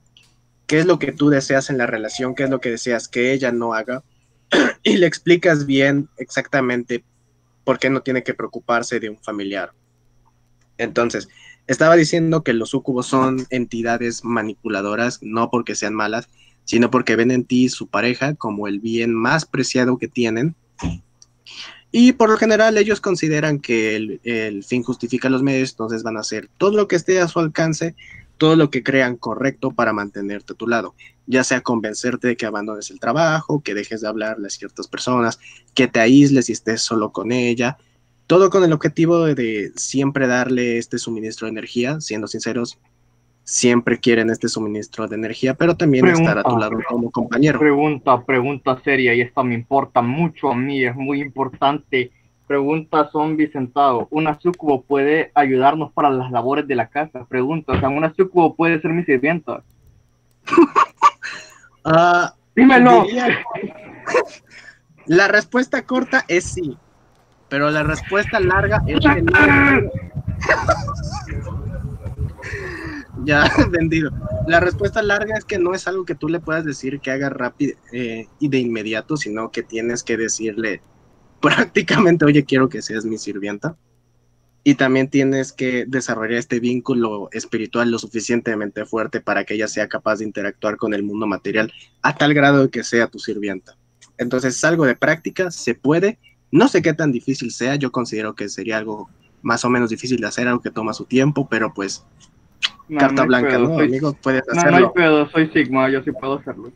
qué es lo que tú deseas en la relación, qué es lo que deseas que ella no haga, y le explicas bien exactamente por qué no tiene que preocuparse de un familiar. Entonces, estaba diciendo que los sucubos son entidades manipuladoras, no porque sean malas, sino porque ven en ti su pareja como el bien más preciado que tienen. Y por lo general ellos consideran que el, el fin justifica los medios, entonces van a hacer todo lo que esté a su alcance todo lo que crean correcto para mantenerte a tu lado, ya sea convencerte de que abandones el trabajo, que dejes de hablarle a ciertas personas, que te aísles y estés solo con ella, todo con el objetivo de, siempre darle este suministro de energía, siendo sinceros, siempre quieren este suministro de energía, pero también estar a tu lado como compañero. Pregunta, pregunta seria, y esta me importa mucho a mí, es muy importante. Pregunta zombie sentado. ¿Una sucubo puede ayudarnos para las labores de la casa? Pregunta, o sea, ¿una sucubo puede ser mi sirvienta? Ah, Dímelo. diría- La respuesta corta es sí, pero la respuesta larga es que no. Ya, vendido. La respuesta larga es que no es algo que tú le puedas decir que haga rápido eh, y de inmediato, sino que tienes que decirle prácticamente, oye, quiero que seas mi sirvienta. Y también tienes que desarrollar este vínculo espiritual lo suficientemente fuerte para que ella sea capaz de interactuar con el mundo material a tal grado de que sea tu sirvienta. Entonces es algo de práctica, se puede. No sé qué tan difícil sea, yo considero que sería algo más o menos difícil de hacer, algo que toma su tiempo, pero pues No, carta no blanca, pedo, ¿no, soy- amigo? Puedes No, no hay hacerlo. pedo, soy Sigma, yo sí puedo hacerlo.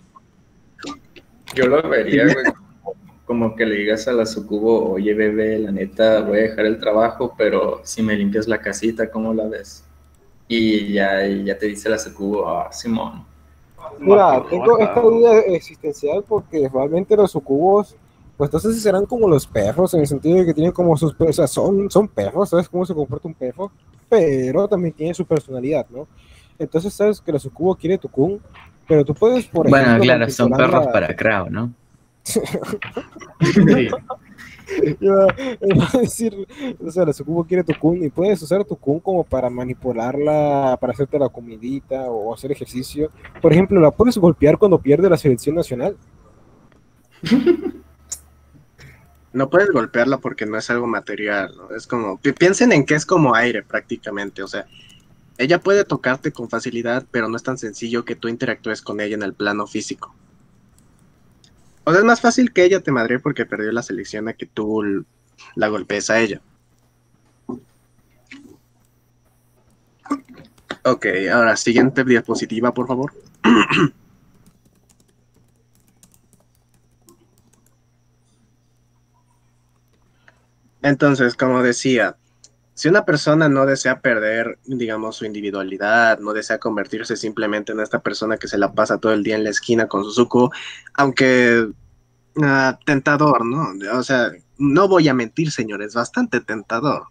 Yo lo vería, güey, como que le digas a la sucubo, oye, bebé, la neta, voy a dejar el trabajo, pero si me limpias la casita, ¿cómo la ves? Y ya, y ya te dice la sucubo, ah, Simón. Mira, tengo esta duda existencial porque realmente los sucubos, pues entonces serán como los perros, en el sentido de que tienen como sus, o sea, son, son perros, ¿sabes cómo se comporta un perro? Pero también tienen su personalidad, ¿no? Entonces sabes que la sucubo quiere tu kun, pero tú puedes, por Bueno, ejemplo, claro, son perros para Crow, ¿no? Iba, iba a decir, o sea, la sucubo quiere tu kun y puedes usar tu kun como para manipularla, para hacerte la comidita o hacer ejercicio. Por ejemplo, la puedes golpear cuando pierde la selección nacional. No puedes golpearla porque no es algo material. Es como, pi- piensen en que es como aire prácticamente, o sea, ella puede tocarte con facilidad, pero no es tan sencillo que tú interactúes con ella en el plano físico. O sea, es más fácil que ella te madre porque perdió la selección a que tú la golpees a ella. Ok, ahora siguiente diapositiva, por favor. Entonces, como decía, si una persona no desea perder, digamos, su individualidad, no desea convertirse simplemente en esta persona que se la pasa todo el día en la esquina con su suco, aunque ah, tentador, ¿no? O sea, no voy a mentir, señores, bastante tentador.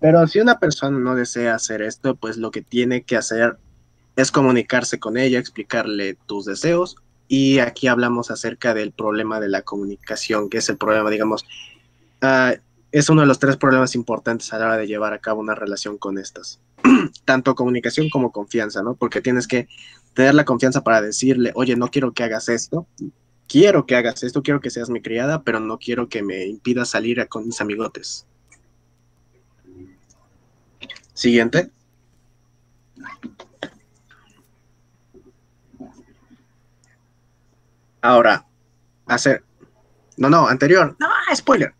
Pero si una persona no desea hacer esto, pues lo que tiene que hacer es comunicarse con ella, explicarle tus deseos. Y aquí hablamos acerca del problema de la comunicación, que es el problema, digamos, ah, es uno de los tres problemas importantes a la hora de llevar a cabo una relación con estas. Tanto comunicación como confianza, ¿no? Porque tienes que tener la confianza para decirle, oye, no quiero que hagas esto, quiero que hagas esto, quiero que seas mi criada, pero no quiero que me impidas salir con mis amigotes. Siguiente. Ahora, hacer... No, no, anterior. No, spoiler.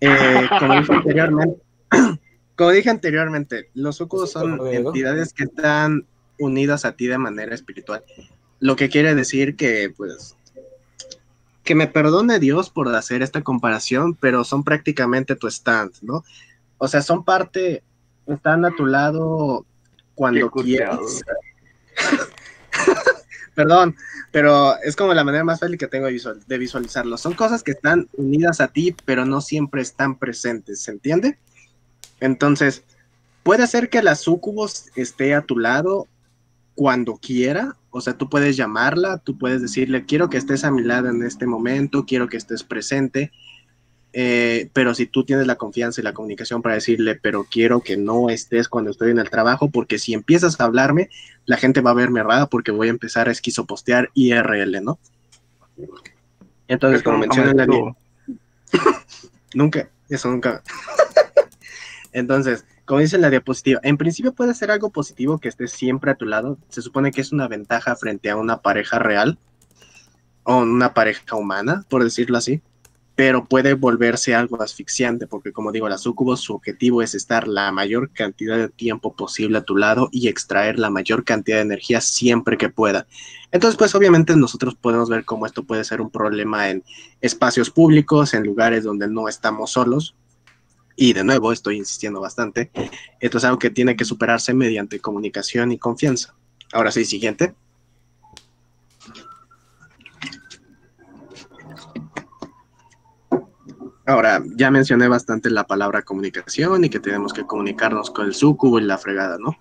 Eh, como dije anteriormente, como dije anteriormente, los sucubos son entidades que están unidas a ti de manera espiritual. Lo que quiere decir que, pues, que me perdone Dios por hacer esta comparación, pero son prácticamente tu stand, ¿no? O sea, son parte, están a tu lado cuando quieras. Perdón, pero es como la manera más fácil que tengo de, visual- visualizarlo. Son cosas que están unidas a ti, pero no siempre están presentes, ¿se entiende? Entonces, puede ser que la sucubus esté a tu lado cuando quiera, o sea, tú puedes llamarla, tú puedes decirle, quiero que estés a mi lado en este momento, quiero que estés presente, eh, pero si tú tienes la confianza y la comunicación para decirle, pero quiero que no estés cuando estoy en el trabajo, porque si empiezas a hablarme, la gente va a verme rara porque voy a empezar a esquizopostear IRL, ¿no? Entonces, como nunca menciona en la me li- Nunca, eso nunca. Entonces, como dice en la diapositiva, en principio puede ser algo positivo que esté siempre a tu lado. Se supone que es una ventaja frente a una pareja real o una pareja humana, por decirlo así. Pero puede volverse algo asfixiante, porque como digo, la sucubus, su objetivo es estar la mayor cantidad de tiempo posible a tu lado y extraer la mayor cantidad de energía siempre que pueda. Entonces, pues obviamente nosotros podemos ver cómo esto puede ser un problema en espacios públicos, en lugares donde no estamos solos, y de nuevo, estoy insistiendo bastante. Esto es algo que tiene que superarse mediante comunicación y confianza. Ahora sí, siguiente. Ahora, ya mencioné bastante la palabra comunicación y que tenemos que comunicarnos con el sucubo y la fregada, ¿no?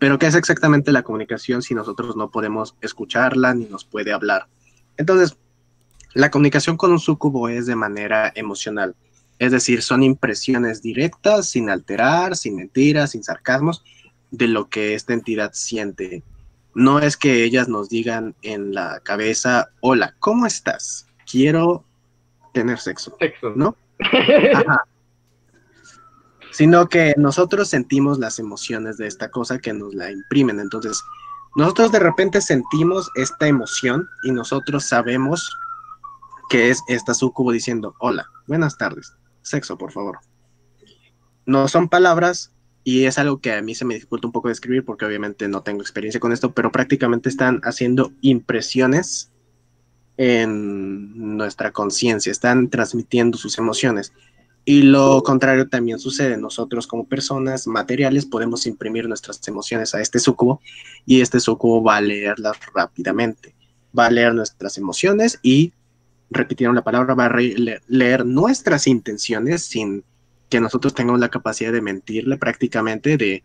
Pero ¿qué es exactamente la comunicación si nosotros no podemos escucharla ni nos puede hablar? Entonces, la comunicación con un sucubo es de manera emocional. Es decir, son impresiones directas, sin alterar, sin mentiras, sin sarcasmos, de lo que esta entidad siente. No es que ellas nos digan en la cabeza, hola, ¿cómo estás? Quiero tener sexo. ¿No? Sino que nosotros sentimos las emociones de esta cosa que nos la imprimen. Entonces, nosotros de repente sentimos esta emoción y nosotros sabemos que es esta sucubo diciendo, hola, buenas tardes, sexo, por favor. No son palabras y es algo que a mí se me dificulta un poco describir porque obviamente no tengo experiencia con esto, pero prácticamente están haciendo impresiones en nuestra conciencia, están transmitiendo sus emociones. Y lo contrario también sucede. Nosotros como personas materiales podemos imprimir nuestras emociones a este sucubo y este sucubo va a leerlas rápidamente. Va a leer nuestras emociones y, repitieron la palabra, va a leer nuestras intenciones sin que nosotros tengamos la capacidad de mentirle prácticamente, de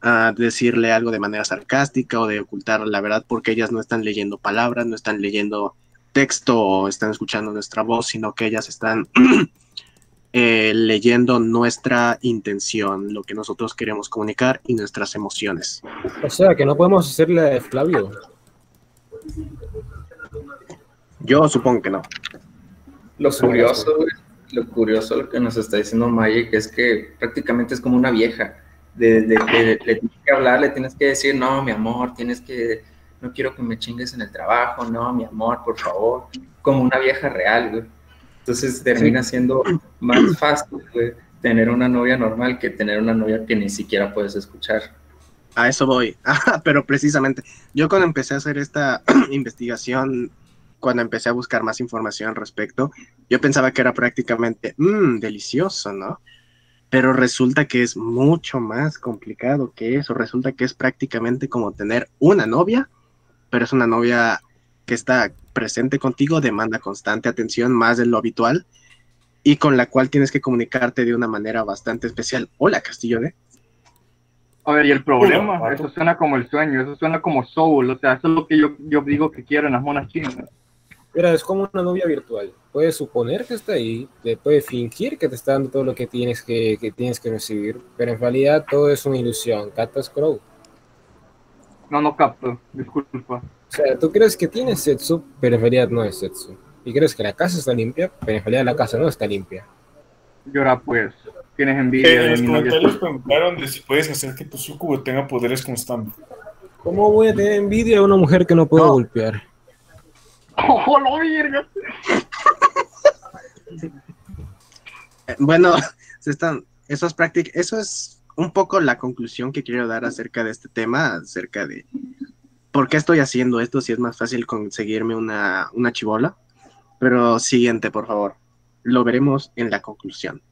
ah, decirle algo de manera sarcástica o de ocultar la verdad porque ellas no están leyendo palabras, no están leyendo texto o están escuchando nuestra voz, sino que ellas están eh, leyendo nuestra intención, lo que nosotros queremos comunicar y nuestras emociones. O sea, que no podemos hacerle de Flavio. Yo supongo que no. Lo curioso, lo curioso lo que nos está diciendo Magic es que prácticamente es como una vieja. De, de que le tienes que hablar, le tienes que decir, no, mi amor, tienes que, no quiero que me chingues en el trabajo, no, mi amor, por favor. Como una vieja real, güey. Entonces termina siendo más fácil, güey, tener una novia normal que tener una novia que ni siquiera puedes escuchar. A eso voy. Ah, pero precisamente, yo cuando empecé a hacer esta investigación, cuando empecé a buscar más información al respecto, yo pensaba que era prácticamente, mmm, delicioso, ¿no? Pero resulta que es mucho más complicado que eso. Resulta que es prácticamente como tener una novia, pero es una novia que está presente contigo, demanda constante atención, más de lo habitual, y con la cual tienes que comunicarte de una manera bastante especial. Hola, Castillo, ¿eh? A ver, y el problema, eso suena como el sueño, eso suena como soul, o sea, eso es lo que yo, yo digo que quiero en las monas chinas. Mira, es como una novia virtual. Puedes suponer que está ahí, te puede fingir que te está dando todo lo que tienes que, que tienes que recibir, pero en realidad todo es una ilusión. Catas Crow. No, no capto, disculpa. O sea, tú crees que tienes Setsu, pero en realidad no es Setsu. Y crees que la casa está limpia, pero en realidad la casa no está limpia. Llora pues, tienes envidia Eh, en de los mi novia. comentarios preguntaron de si puedes hacer que tu sucubo tenga poderes constantes. ¿Cómo voy a tener envidia a una mujer que no puedo golpear? ¡Oh, la verga! Eh, Bueno, se están, eso es práctica, eso es un poco la conclusión que quiero dar acerca de este tema, acerca de por qué estoy haciendo esto, si es más fácil conseguirme una, una chivola. Pero siguiente, por favor. Lo veremos en la conclusión.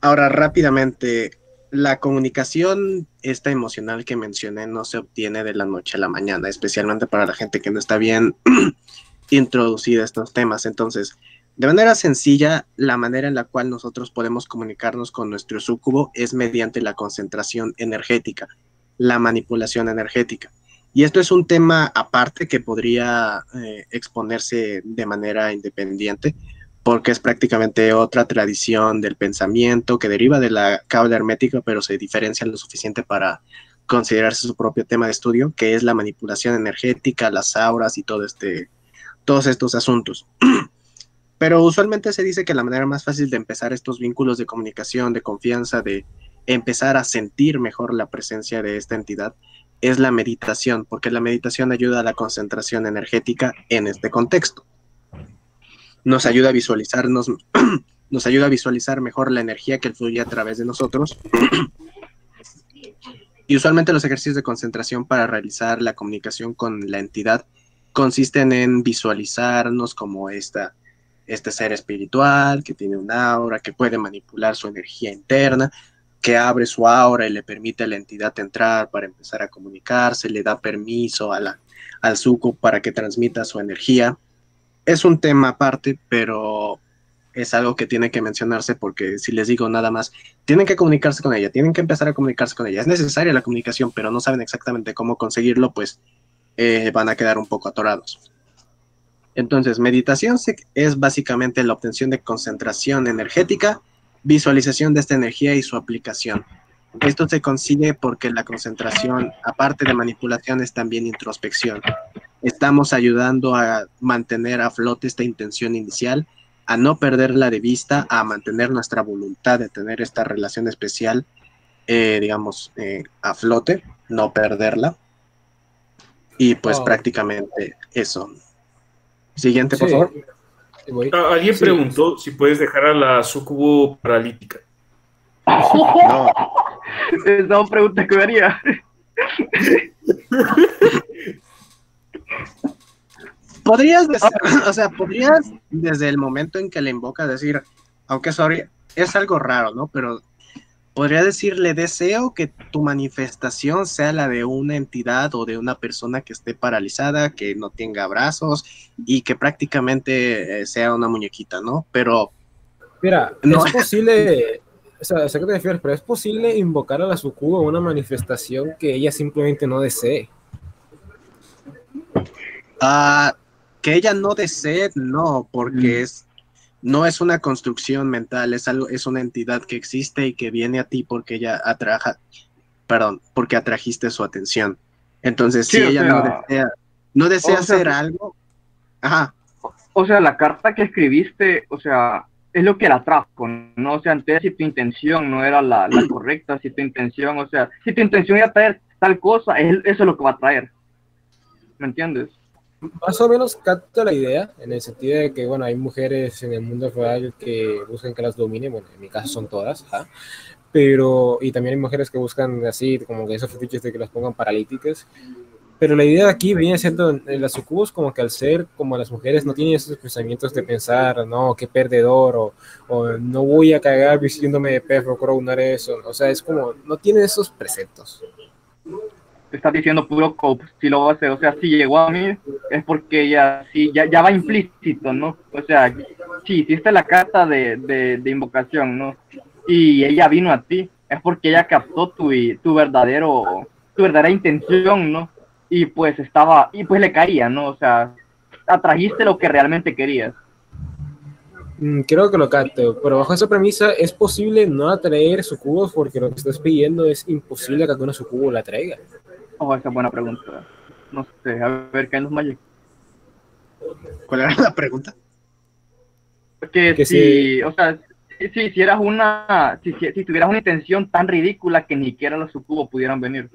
Ahora, rápidamente, la comunicación, esta emocional que mencioné, no se obtiene de la noche a la mañana, especialmente para la gente que no está bien introducida a estos temas. Entonces, de manera sencilla, la manera en la cual nosotros podemos comunicarnos con nuestro súcubo es mediante la concentración energética, la manipulación energética. Y esto es un tema aparte que podría eh, exponerse de manera independiente, porque es prácticamente otra tradición del pensamiento que deriva de la cábala hermética, pero se diferencia lo suficiente para considerarse su propio tema de estudio, que es la manipulación energética, las auras y todo este, todos estos asuntos. Pero usualmente se dice que la manera más fácil de empezar estos vínculos de comunicación, de confianza, de empezar a sentir mejor la presencia de esta entidad, es la meditación, porque la meditación ayuda a la concentración energética en este contexto. Nos ayuda a visualizarnos, nos ayuda a visualizar mejor la energía que fluye a través de nosotros. Y usualmente los ejercicios de concentración para realizar la comunicación con la entidad consisten en visualizarnos como esta, este ser espiritual que tiene un aura, que puede manipular su energía interna, que abre su aura y le permite a la entidad entrar para empezar a comunicarse, le da permiso a la, al suco para que transmita su energía. Es un tema aparte, pero es algo que tiene que mencionarse porque si les digo nada más, tienen que comunicarse con ella, tienen que empezar a comunicarse con ella. Es necesaria la comunicación, pero no saben exactamente cómo conseguirlo, pues eh, van a quedar un poco atorados. Entonces, meditación es básicamente la obtención de concentración energética, visualización de esta energía y su aplicación. Esto se consigue porque la concentración, aparte de manipulación, es también introspección. Estamos ayudando a mantener a flote esta intención inicial, a no perderla de vista, a mantener nuestra voluntad de tener esta relación especial, eh, digamos, eh, a flote, no perderla. Y pues Oh. prácticamente eso. Siguiente, por Sí. favor. Ah, Alguien Sí. preguntó si puedes dejar a la sucubo paralítica. No. Es una pregunta que me haría. Podrías, decir- o sea, podrías desde el momento en que le invocas decir, aunque sorry, es algo raro, ¿no? Pero podría decirle, deseo que tu manifestación sea la de una entidad o de una persona que esté paralizada, que no tenga brazos y que prácticamente eh, sea una muñequita, ¿no? Pero Mira, No. es posible, o sea, sé que te refieres, pero es posible invocar a la sucubo a una manifestación que ella simplemente no desee. Ah, que ella no desee, no, porque es no es una construcción mental, es algo, es una entidad que existe y que viene a ti porque ella atraja, perdón, porque atrajiste su atención. Entonces, Sí, si ella sea- no desea, no desea o sea, hacer algo, ajá, O sea, la carta que escribiste, o sea, es lo que la trajo, ¿no? O sea, antes si tu intención no era la, la correcta, si tu intención, o sea, si tu intención era traer tal cosa, es- eso es lo que va a traer. ¿Me entiendes? Más o menos capto la idea, en el sentido de que, bueno, hay mujeres en el mundo real que buscan que las dominen, bueno, en mi caso son todas, ajá, pero, y también hay mujeres que buscan así, como que esos fetiches de que las pongan paralíticas, pero la idea de aquí viene siendo, en las sucubos como que al ser como las mujeres no tienen esos pensamientos de pensar, no, qué perdedor, o, o no voy a cagar vistiéndome de perro, crow, no eso, o sea, es como, no tienen esos preceptos. Estás diciendo puro cope, si lo va a hacer. O sea, si llegó a mí, es porque ya, sí, ya, ya va implícito, ¿no? O sea, si hiciste la carta de, de, de invocación, ¿no? Y ella vino a ti, es porque ella captó tu, tu verdadero, tu verdadera intención, ¿no? Y pues estaba, y pues le caía, ¿no? O sea, atrajiste lo que realmente querías. Mm, Creo que lo capto, pero bajo esa premisa es posible no atraer sucubos porque lo que estás pidiendo es imposible que alguna sucubo la traiga. Oh, esa es buena pregunta. No sé, a ver, ¿qué nos Magic? ¿Cuál era la pregunta? Que, Que si, si- o sea, si, si hicieras una, si, si, si tuvieras una intención tan ridícula que ni siquiera los sucubos pudieran venir.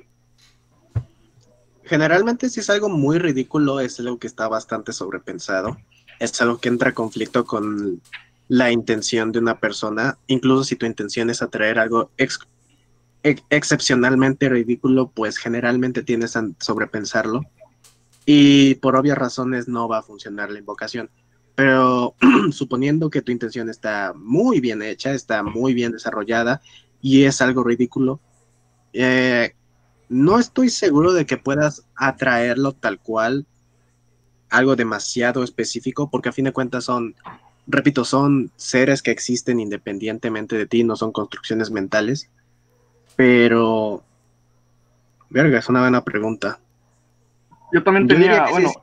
Generalmente si es algo muy ridículo, es algo que está bastante sobrepensado, es algo que entra a conflicto con la intención de una persona, incluso si tu intención es atraer algo ex- ex- excepcionalmente ridículo, pues generalmente tienes a sobrepensarlo y por obvias razones no va a funcionar la invocación. Pero suponiendo que tu intención está muy bien hecha, está muy bien desarrollada y es algo ridículo, eh, no estoy seguro de que puedas atraerlo tal cual, algo demasiado específico, porque a fin de cuentas son, repito, son seres que existen independientemente de ti, no son construcciones mentales. Pero, verga, es una buena pregunta. Yo también tenía, bueno, sí.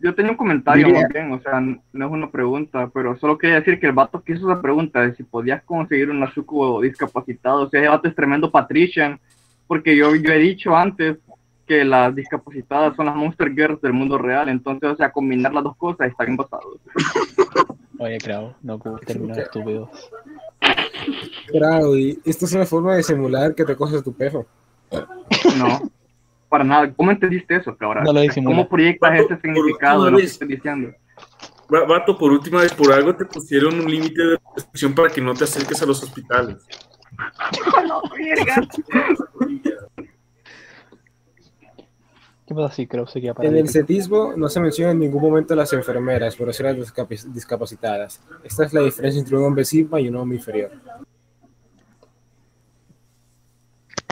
yo tenía un comentario Diría- más bien, o sea, no es una pregunta, pero solo quería decir que el vato que hizo esa pregunta de si podías conseguir un sucubo discapacitado, o sea, ese vato es tremendo patrician, porque yo, yo he dicho antes que las discapacitadas son las monster girls del mundo real, entonces, o sea, combinar las dos cosas está bien basado. Oye, creo, no como términos estúpidos. Claro, y esto es una forma de simular que te coges tu perro. No, para nada. ¿Cómo entendiste eso, cabrón? No. ¿Cómo proyectas ese significado de lo que estoy diciendo? Va- Vato, por última vez, por algo te pusieron un límite de restricción para que no te acerques a los hospitales. no, verga. ¿Qué pasa si creo seguía En el cetismo no se menciona en ningún momento las enfermeras, pero sí las discapacitadas. Esta es la diferencia entre un hombre sigma y un hombre inferior.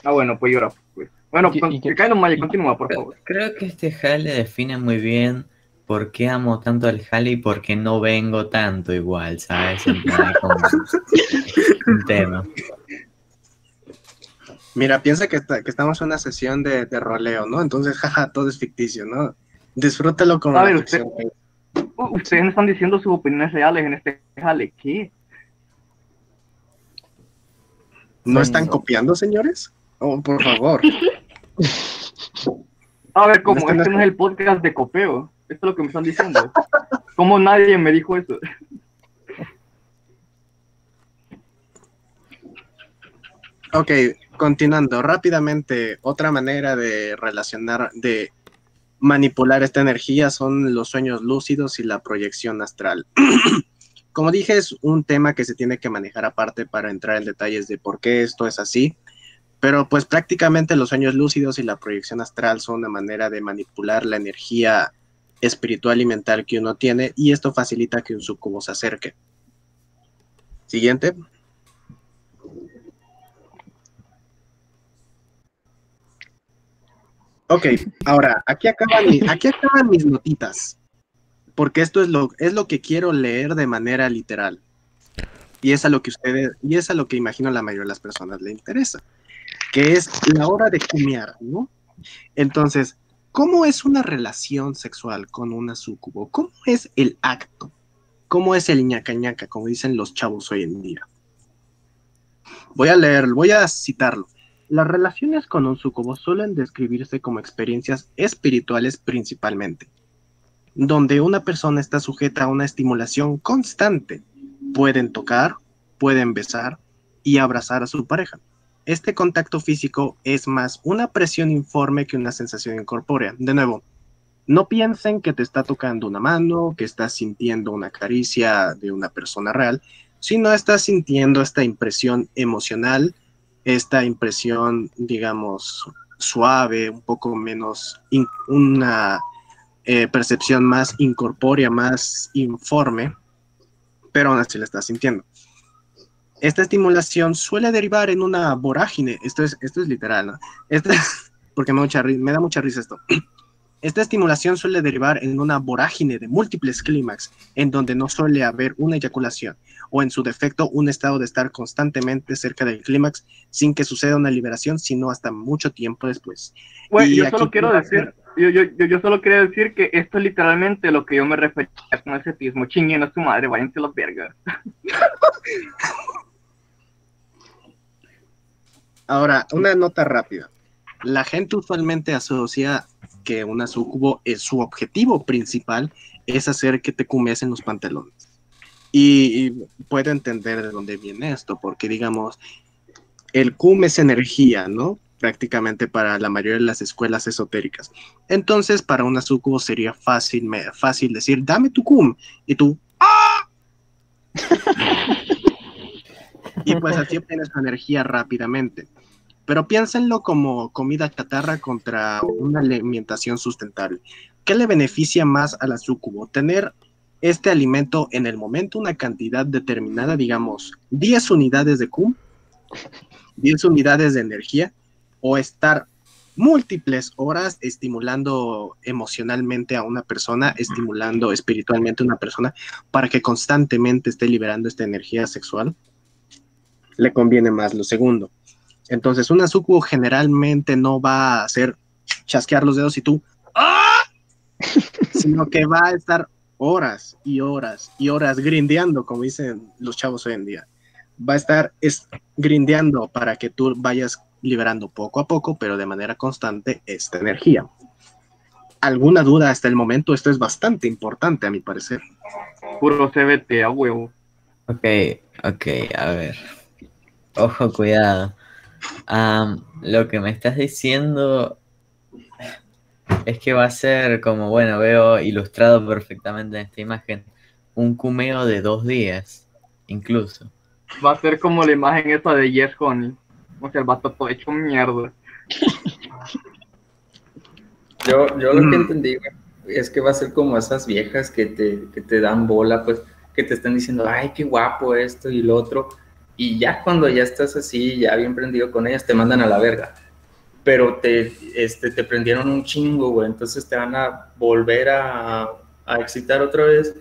Ah, bueno, pues llora. Pues. Bueno, ¿Y- que cae Maya, continúa, por favor. Creo que este jale define muy bien por qué amo tanto al jale y por qué no vengo tanto igual, ¿sabes? Como un tema. Mira, piensa que, está- que estamos en una sesión de, de roleo, ¿no? Entonces, jaja, todo es ficticio, ¿no? Disfrútalo con A la ver, usted-. Uh, Ustedes me están diciendo sus opiniones reales en este jale. ¿Qué? ¿No están copiando, señores? Oh, por favor. A ver, ¿cómo? No están- este no es el podcast de copeo. Esto es lo que me están diciendo. ¿Cómo nadie me dijo eso? Ok, continuando rápidamente, otra manera de relacionar, de manipular esta energía son los sueños lúcidos y la proyección astral. Como dije, es un tema que se tiene que manejar aparte para entrar en detalles de por qué esto es así, pero pues prácticamente los sueños lúcidos y la proyección astral son una manera de manipular la energía espiritual y mental que uno tiene y esto facilita que un sucubo se acerque. Siguiente. Ok, ahora, aquí acaban, aquí acaban mis notitas, porque esto es lo, es lo que quiero leer de manera literal. Y es a lo que ustedes, y es a lo que imagino la mayoría de las personas le interesa, que es la hora de cumear, ¿no? Entonces, ¿cómo es una relación sexual con una sucubo? ¿Cómo es el acto? ¿Cómo es el ñaca ñaca, como dicen los chavos hoy en día? Voy a leer, voy a citarlo. Las relaciones con un sucubo suelen describirse como experiencias espirituales principalmente, donde una persona está sujeta a una estimulación constante. Pueden tocar, pueden besar y abrazar a su pareja. Este contacto físico es más una presión informe que una sensación incorpórea. De nuevo, no piensen que te está tocando una mano, que estás sintiendo una caricia de una persona real, sino estás sintiendo esta impresión emocional, esta impresión, digamos, suave, un poco menos, una eh, percepción más incorpórea, más informe, pero aún así la estás sintiendo. Esta estimulación suele derivar en una vorágine, esto es, esto es literal, ¿no? Esta- porque me, da mucha me da mucha risa esto. Esta estimulación suele derivar en una vorágine de múltiples clímax, en donde no suele haber una eyaculación, o en su defecto un estado de estar constantemente cerca del clímax sin que suceda una liberación, sino hasta mucho tiempo después. Y yo solo quiero decir, yo, yo, yo, yo solo quería decir que esto es literalmente lo que yo me refería con ese tismo. Chinguen a su madre, váyanse los vergas. Ahora, una nota rápida. La gente usualmente asocia que una sucubo es su objetivo principal es hacer que te en los pantalones. Y, y puedo entender de dónde viene esto, porque digamos, el cum es energía, ¿no? Prácticamente para la mayoría de las escuelas esotéricas. Entonces, para una sucubo sería fácil, me- fácil decir, dame tu cum. Y tú, ¡ah! y pues así obtienes tu energía rápidamente. Pero piénsenlo como comida chatarra contra una alimentación sustentable. ¿Qué le beneficia más a la sucubo? Tener este alimento en el momento, una cantidad determinada, digamos, 10 unidades de cum, 10 unidades de energía, o estar múltiples horas estimulando emocionalmente a una persona, estimulando espiritualmente a una persona, para que constantemente esté liberando esta energía sexual, le conviene más lo segundo. Entonces, una sucubo generalmente no va a hacer chasquear los dedos y tú, ¡ah! sino que va a estar horas y horas y horas grindeando, como dicen los chavos hoy en día. Va a estar es, grindeando para que tú vayas liberando poco a poco, pero de manera constante, esta energía. ¿Alguna duda hasta el momento? Esto es bastante importante, a mi parecer. Puro CBT, a huevo. Ok, ok, a ver. Ojo, cuidado. Am, lo que me estás diciendo es que va a ser como, bueno, veo ilustrado perfectamente en esta imagen, un cumeo de dos días, incluso. Va a ser como la imagen esa de Yes Honey. O sea, el vato todo hecho mierda. Yo, yo lo que entendí güey, es que va a ser como esas viejas que te, que te dan bola, pues, que te están diciendo, ay, qué guapo esto y lo otro. Y ya cuando ya estás así, ya bien prendido con ellas, te mandan a la verga. Pero te, este, te prendieron un chingo, güey. Entonces te van a volver a, a excitar otra vez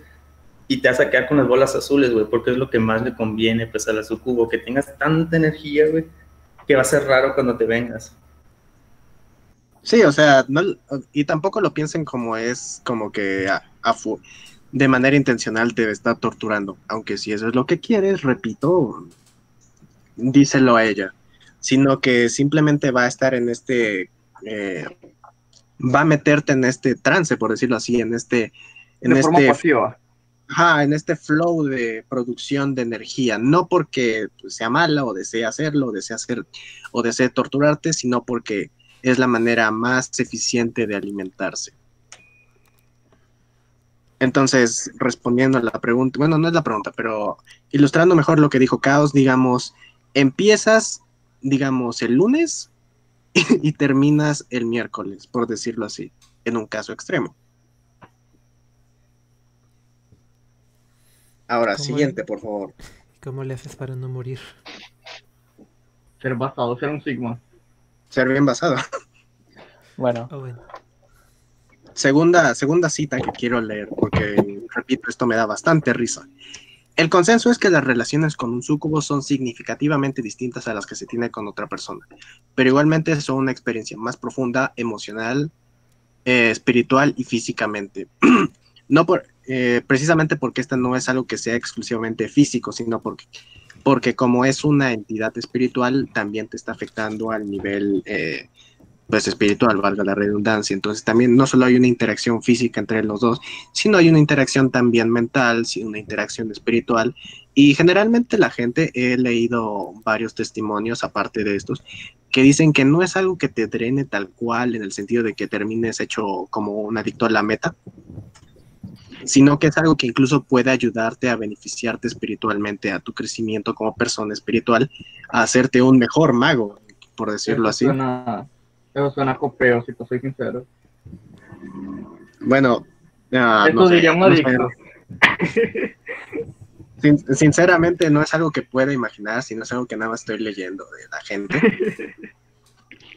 y te vas a quedar con las bolas azules, güey, porque es lo que más le conviene, pues, a la sucubo, que tengas tanta energía, güey, que va a ser raro cuando te vengas. Sí, o sea, no, y tampoco lo piensen como es como que de manera intencional te está torturando, aunque si eso es lo que quieres, repito, díselo a ella, sino que simplemente va a estar en este, eh, va a meterte en este trance, por decirlo así, en este, en De forma este, pasiva. Ajá, en este flow de producción de energía, no porque pues, sea mala o desee hacerlo, o desee hacer o desee torturarte, sino porque es la manera más eficiente de alimentarse. Entonces, respondiendo a la pregunta, bueno, no es la pregunta, pero ilustrando mejor lo que dijo Caos, digamos, empiezas, digamos, el lunes y terminas el miércoles, por decirlo así, en un caso extremo. Ahora, ¿Cómo siguiente, por favor. ¿Cómo le haces para no morir? Ser basado, ser un sigma. Ser bien basado. Bueno, Ah, bueno. Segunda, segunda cita que quiero leer, porque, repito, esto me da bastante risa. El consenso es que las relaciones con un súcubo son significativamente distintas a las que se tiene con otra persona, pero igualmente son una experiencia más profunda, emocional, eh, espiritual y físicamente. no por, eh, precisamente porque esta no es algo que sea exclusivamente físico, sino porque, porque como es una entidad espiritual, también te está afectando al nivel eh, pues espiritual, valga la redundancia. Entonces también no solo hay una interacción física entre los dos, sino hay una interacción también mental, una interacción espiritual. Y generalmente la gente, he leído varios testimonios aparte de estos, que dicen que no es algo que te drene tal cual en el sentido de que termines hecho como un adicto a la meta, sino que es algo que incluso puede ayudarte a beneficiarte espiritualmente, a tu crecimiento como persona espiritual, a hacerte un mejor mago, por decirlo así. Eso suena copeo, si te soy sincero. Bueno, ah, Eso no sé, diría un no sé. adicto. Sin- sinceramente no es algo que pueda imaginar, sino es algo que nada más estoy leyendo de la gente.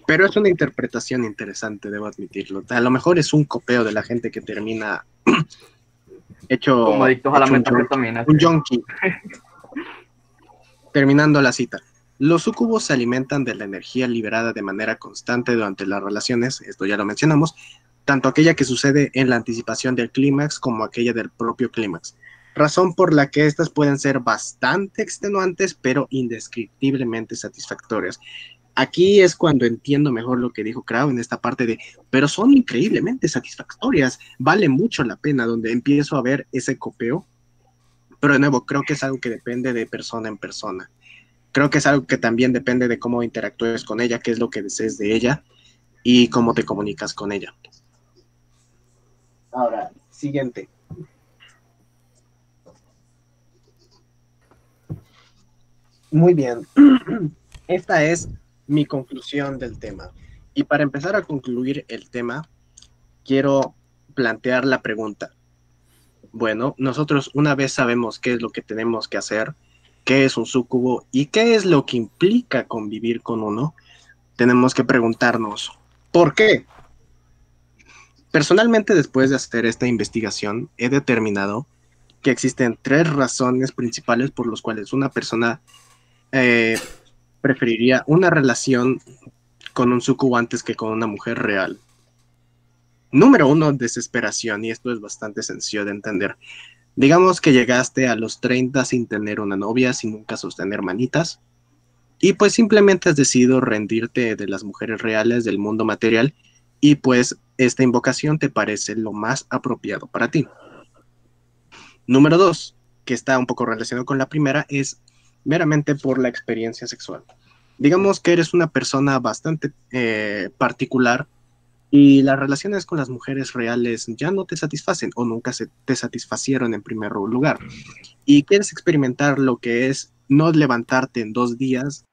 Pero es una interpretación interesante, debo admitirlo. A lo mejor es un copeo de la gente que termina hecho Como adictos a la un metanfetamina, junkie. Terminando la cita. Los sucubos se alimentan de la energía liberada de manera constante durante las relaciones, esto ya lo mencionamos, tanto aquella que sucede en la anticipación del clímax como aquella del propio clímax. Razón por la que estas pueden ser bastante extenuantes, pero indescriptiblemente satisfactorias. Aquí es cuando entiendo mejor lo que dijo Krau en esta parte de, pero son increíblemente satisfactorias, vale mucho la pena, donde empiezo a ver ese copeo. Pero de nuevo, creo que es algo que depende de persona en persona. Creo que es algo que también depende de cómo interactúes con ella, qué es lo que desees de ella y cómo te comunicas con ella. Ahora, siguiente. Muy bien. Esta es mi conclusión del tema. Y para empezar a concluir el tema, quiero plantear la pregunta. Bueno, nosotros una vez sabemos qué es lo que tenemos que hacer, qué es un súcubo y qué es lo que implica convivir con uno, tenemos que preguntarnos, ¿por qué? Personalmente, después de hacer esta investigación, he determinado que existen tres razones principales por las cuales una persona eh, preferiría una relación con un sucubo antes que con una mujer real. Número uno, desesperación, y esto es bastante sencillo de entender. Digamos que llegaste a los 30 sin tener una novia, sin nunca sostener manitas, y pues simplemente has decidido rendirte de las mujeres reales del mundo material, y pues esta invocación te parece lo más apropiado para ti. Número dos, que está un poco relacionado con la primera, es meramente por la experiencia sexual. Digamos que eres una persona bastante eh, particular y las relaciones con las mujeres reales ya no te satisfacen o nunca se te satisfacieron en primer lugar. Y quieres experimentar lo que es no levantarte en dos días,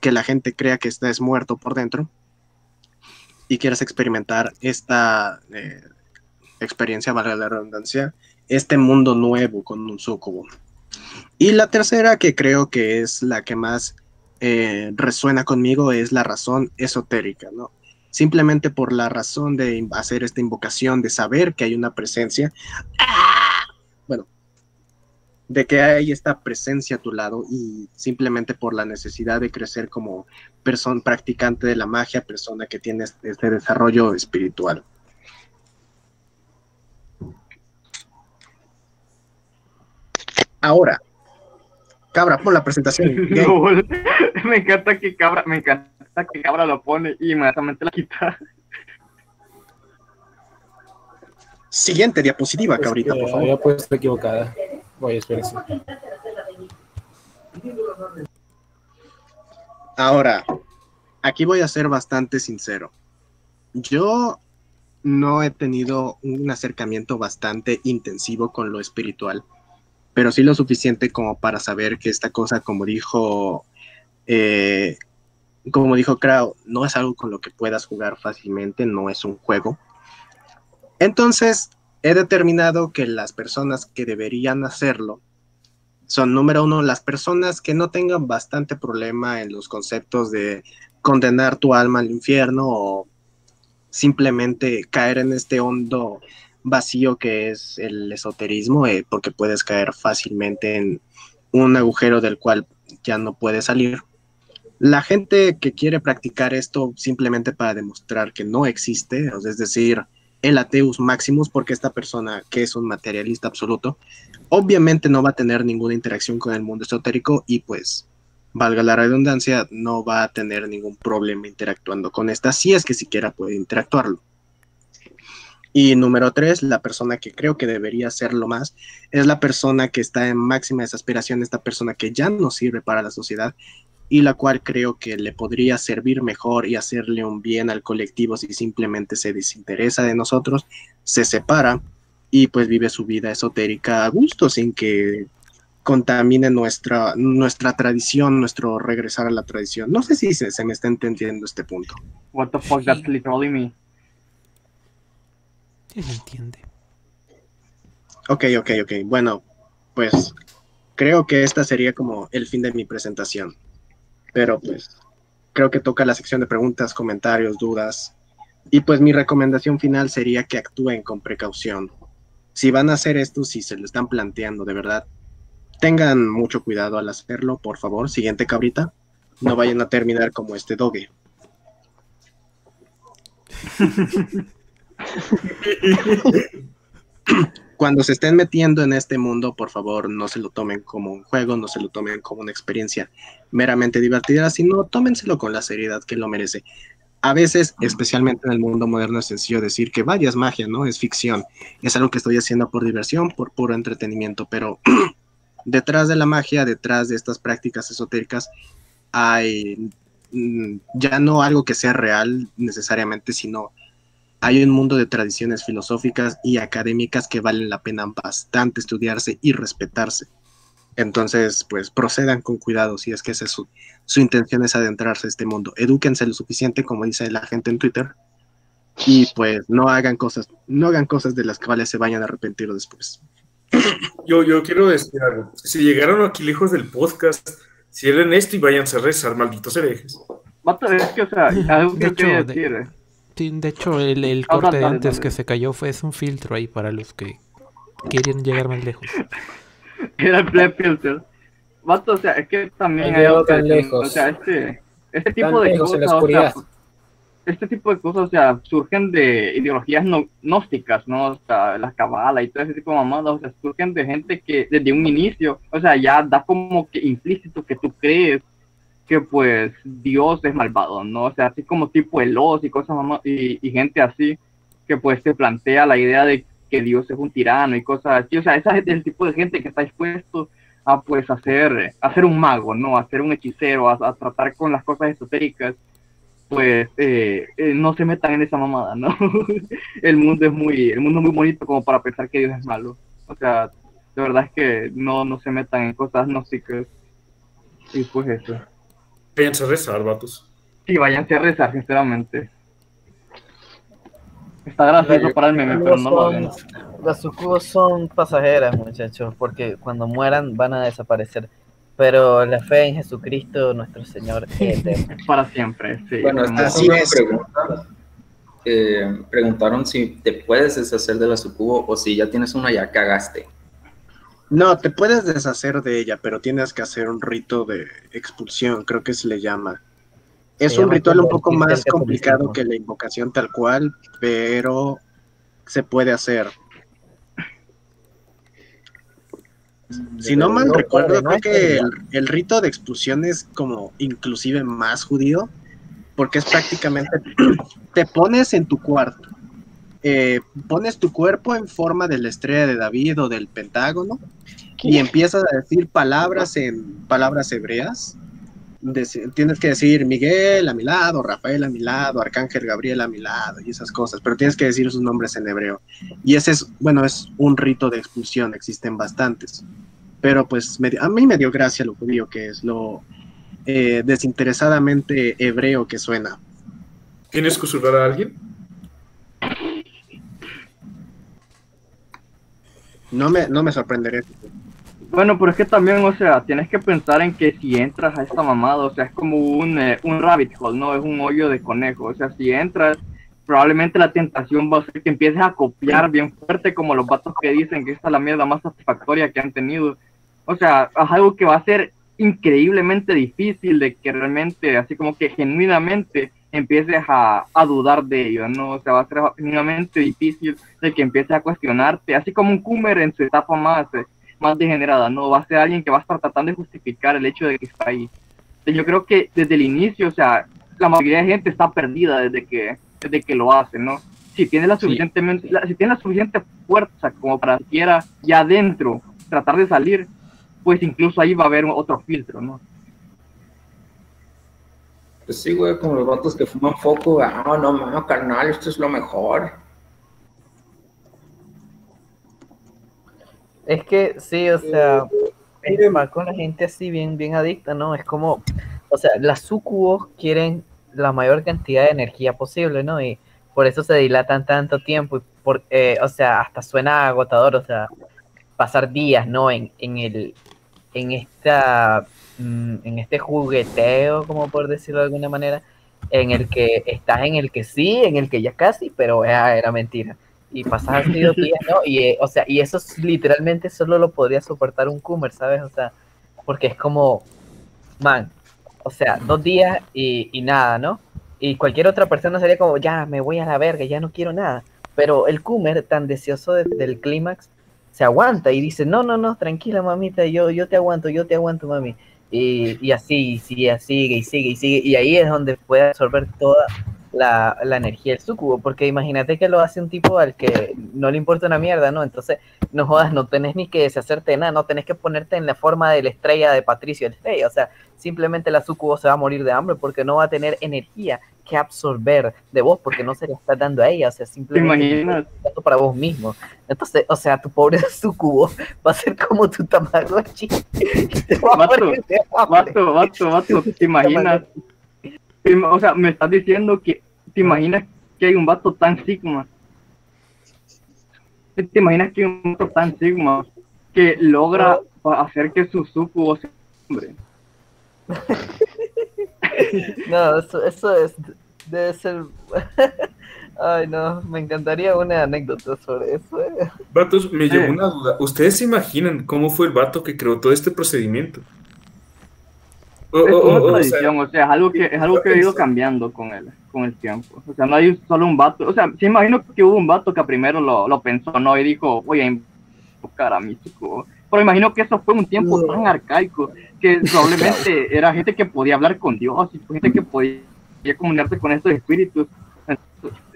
que la gente crea que estás muerto por dentro, y quieres experimentar esta eh, experiencia, valga la redundancia, este mundo nuevo con un sucubo. Y la tercera, que creo que es la que más eh, resuena conmigo, es la razón esotérica, ¿no? Simplemente por la razón de hacer esta invocación, de saber que hay una presencia, ¡ah! bueno, de que hay esta presencia a tu lado y simplemente por la necesidad de crecer como persona practicante de la magia, persona que tiene este este desarrollo espiritual. Ahora, Cabra, pon la presentación. Me encanta que cabra, me encanta que cabra lo pone y inmediatamente la quita. Siguiente diapositiva, cabrita, por favor. Había puesto equivocada. Voy, espérense. Ahora, aquí voy a ser bastante sincero. Yo no he tenido un acercamiento bastante intensivo con lo espiritual, pero sí lo suficiente como para saber que esta cosa, como dijo, eh, como dijo Krau, no es algo con lo que puedas jugar fácilmente, no es un juego. Entonces, he determinado que las personas que deberían hacerlo son, número uno, las personas que no tengan bastante problema en los conceptos de condenar tu alma al infierno o simplemente caer en este hondo vacío que es el esoterismo, eh, porque puedes caer fácilmente en un agujero del cual ya no puedes salir. La gente que quiere practicar esto simplemente para demostrar que no existe, es decir, el ateus maximus, porque esta persona que es un materialista absoluto, obviamente no va a tener ninguna interacción con el mundo esotérico y pues, valga la redundancia, no va a tener ningún problema interactuando con esta, si es que siquiera puede interactuarlo. Y número tres, la persona que creo que debería hacerlo más, es la persona que está en máxima desesperación, esta persona que ya no sirve para la sociedad y la cual creo que le podría servir mejor y hacerle un bien al colectivo si simplemente se desinteresa de nosotros, se separa y pues vive su vida esotérica a gusto sin que contamine nuestra, nuestra tradición, nuestro regresar a la tradición. No sé si se, se me está entendiendo este punto. What the fuck, that's literally me. Se entiende. Ok, ok, ok. Bueno, pues creo que esta sería como el fin de mi presentación. Pero pues creo que toca la sección de preguntas, comentarios, dudas. Y pues mi recomendación final sería que actúen con precaución. Si van a hacer esto, si se lo están planteando de verdad, tengan mucho cuidado al hacerlo, por favor. Siguiente cabrita. No vayan a terminar como este doge. Cuando se estén metiendo en este mundo, por favor, no se lo tomen como un juego, no se lo tomen como una experiencia meramente divertida, sino tómenselo con la seriedad que lo merece. A veces, especialmente en el mundo moderno, es sencillo decir que vaya, es magia, ¿no? Es ficción. Es algo que estoy haciendo por diversión, por puro entretenimiento, pero detrás de la magia, detrás de estas prácticas esotéricas, hay mm, ya no algo que sea real necesariamente, sino hay un mundo de tradiciones filosóficas y académicas que valen la pena bastante estudiarse y respetarse. Entonces, pues procedan con cuidado si es que esa es su, su intención es adentrarse a este mundo. Edúquense lo suficiente, como dice la gente en Twitter, y pues no hagan cosas, no hagan cosas de las cuales se vayan a arrepentir después. Yo, yo quiero decir algo. Si llegaron aquí lejos del podcast, cierren esto y váyanse a rezar, malditos herejes. Es que, o sea, algo que De quería hecho, de- decir. eh. Sí, de hecho, el, el corte de dale, antes dale. que se cayó fue es un filtro ahí para los que quieren llegar más lejos. Era el play filter. Vato, o sea, es que también hay algo tan lejos. O sea, este, este tipo Tan de cosas, o sea, oscuridad. este tipo de cosas, o sea, surgen de ideologías no- gnósticas, ¿no? O sea, la cabala y todo ese tipo de mamadas, o sea, surgen de gente que desde un inicio, o sea, ya da como que implícito que tú crees que pues Dios es malvado, ¿no? O sea, así como tipo Elos y cosas y, gente así que pues se plantea la idea de que Dios es un tirano y cosas así, o sea, esa es el tipo de gente que está dispuesto a pues hacer, a ser un mago, ¿no? A ser un hechicero, a, a tratar con las cosas esotéricas pues eh, eh, no se metan en esa mamada, ¿no? el mundo es muy, el mundo es muy bonito como para pensar que Dios es malo. O sea, de verdad es que no, no se metan en cosas gnósticas. Y pues eso. Váyanse a rezar, vatos. Sí, váyanse a rezar, sinceramente. Está gracioso para el meme, pero no lo hagan. Las sucubos son pasajeras, muchachos, porque cuando mueran van a desaparecer. Pero la fe en Jesucristo, nuestro Señor, es eterna. Para siempre, sí. Bueno, esta es una es. pregunta. Eh, preguntaron si te puedes deshacer de la sucubo o si ya tienes una ya cagaste. No, te puedes deshacer de ella, pero tienes que hacer un rito de expulsión, creo que se le llama. Es Se un ritual un poco más complicado que la invocación tal cual, pero se puede hacer. Si no mal recuerdo, creo que el, el rito de expulsión es como inclusive más judío, porque es prácticamente, te pones en tu cuarto, eh, pones tu cuerpo en forma de la estrella de David o del Pentágono y empiezas a decir palabras en palabras hebreas tienes que decir Miguel a mi lado, Rafael a mi lado, Arcángel Gabriel a mi lado y esas cosas, pero tienes que decir sus nombres en hebreo. Y ese es, bueno, es un rito de expulsión, existen bastantes. Pero pues me a mí me dio gracia lo judío que es, lo eh, desinteresadamente hebreo que suena. ¿Tienes que susurrar a alguien? No me, no me sorprenderé. Bueno, pero es que también, o sea, tienes que pensar en que si entras a esta mamada, o sea, es como un, eh, un rabbit hole, ¿no? Es un hoyo de conejo. O sea, si entras, probablemente la tentación va a ser que empieces a copiar bien fuerte, como los vatos que dicen que esta es la mierda más satisfactoria que han tenido. O sea, es algo que va a ser increíblemente difícil de que realmente, así como que genuinamente empieces a, a dudar de ello, ¿no? O sea, va a ser genuinamente difícil de que empieces a cuestionarte, así como un Coomer en su etapa más, eh, más degenerada, ¿no? Va a ser alguien que va a estar tratando de justificar el hecho de que está ahí. Yo creo que desde el inicio, o sea, la mayoría de gente está perdida desde que, desde que lo hace, ¿no? Si tiene la suficientemente, la- si tiene la suficiente fuerza como para siquiera ya adentro tratar de salir, pues incluso ahí va a haber otro filtro, ¿no? Pues sí, güey, como los vatos que fuman foco. Ah, no, mano, carnal, esto es lo mejor. Es que sí, o sea, es normal con la gente así bien, bien adicta, ¿no? Es como, o sea, las sucubos quieren la mayor cantidad de energía posible, ¿no? Y por eso se dilatan tanto tiempo, y por, eh, o sea, hasta suena agotador, o sea, pasar días, ¿no? En, en el, en esta, mm, en este jugueteo, como por decirlo de alguna manera, en el que estás en el que sí, en el que ya casi, pero era mentira. Y pasas así dos días, ¿no? Y, eh, o sea, y eso es- literalmente solo lo podría soportar un Coomer, ¿sabes? O sea, porque es como, man, o sea, dos días y, y nada, ¿no? Y cualquier otra persona sería como, ya, me voy a la verga, ya no quiero nada. Pero el Coomer, tan deseoso de- del clímax, se aguanta y dice, no, no, no, tranquila, mamita, yo, yo te aguanto, yo te aguanto, mami. Y, y así, y sigue, sigue, y sigue, y sigue. Y ahí es donde puede absorber toda la, la energía del sucubo, porque imagínate que lo hace un tipo al que no le importa una mierda, ¿no? Entonces, no jodas, no tenés ni que deshacerte de nada, no tenés que ponerte en la forma de la estrella de Patricio el Estrella, o sea, simplemente la sucubo se va a morir de hambre porque no va a tener energía que absorber de vos, porque no se la está dando a ella, o sea, simplemente para vos mismo. Entonces, o sea, tu pobre sucubo va a ser como tu tamagotchi. hambre. vato, vato, vato, ¿te imaginas? O sea, me estás diciendo que te imaginas que hay un vato tan sigma. ¿Te imaginas que hay un vato tan sigma que logra hacer que su sucubo se hombre? No, eso, eso es, debe ser... Ay, no, me encantaría una anécdota sobre eso. eh. Vatos, me llevó una duda. ¿Ustedes se imaginan cómo fue el vato que creó todo este procedimiento? Es una o- o sea, tradición, o sea, es algo que es algo que ha ido cambiando con el, con el tiempo. O sea, no hay solo un vato. O sea, sí imagino que hubo un vato que primero lo, lo pensó, ¿no? Y dijo, voy a invocar a mi chico. Pero imagino que eso fue un tiempo tan arcaico que probablemente era gente que podía hablar con Dios y gente que podía comunicarse con estos espíritus.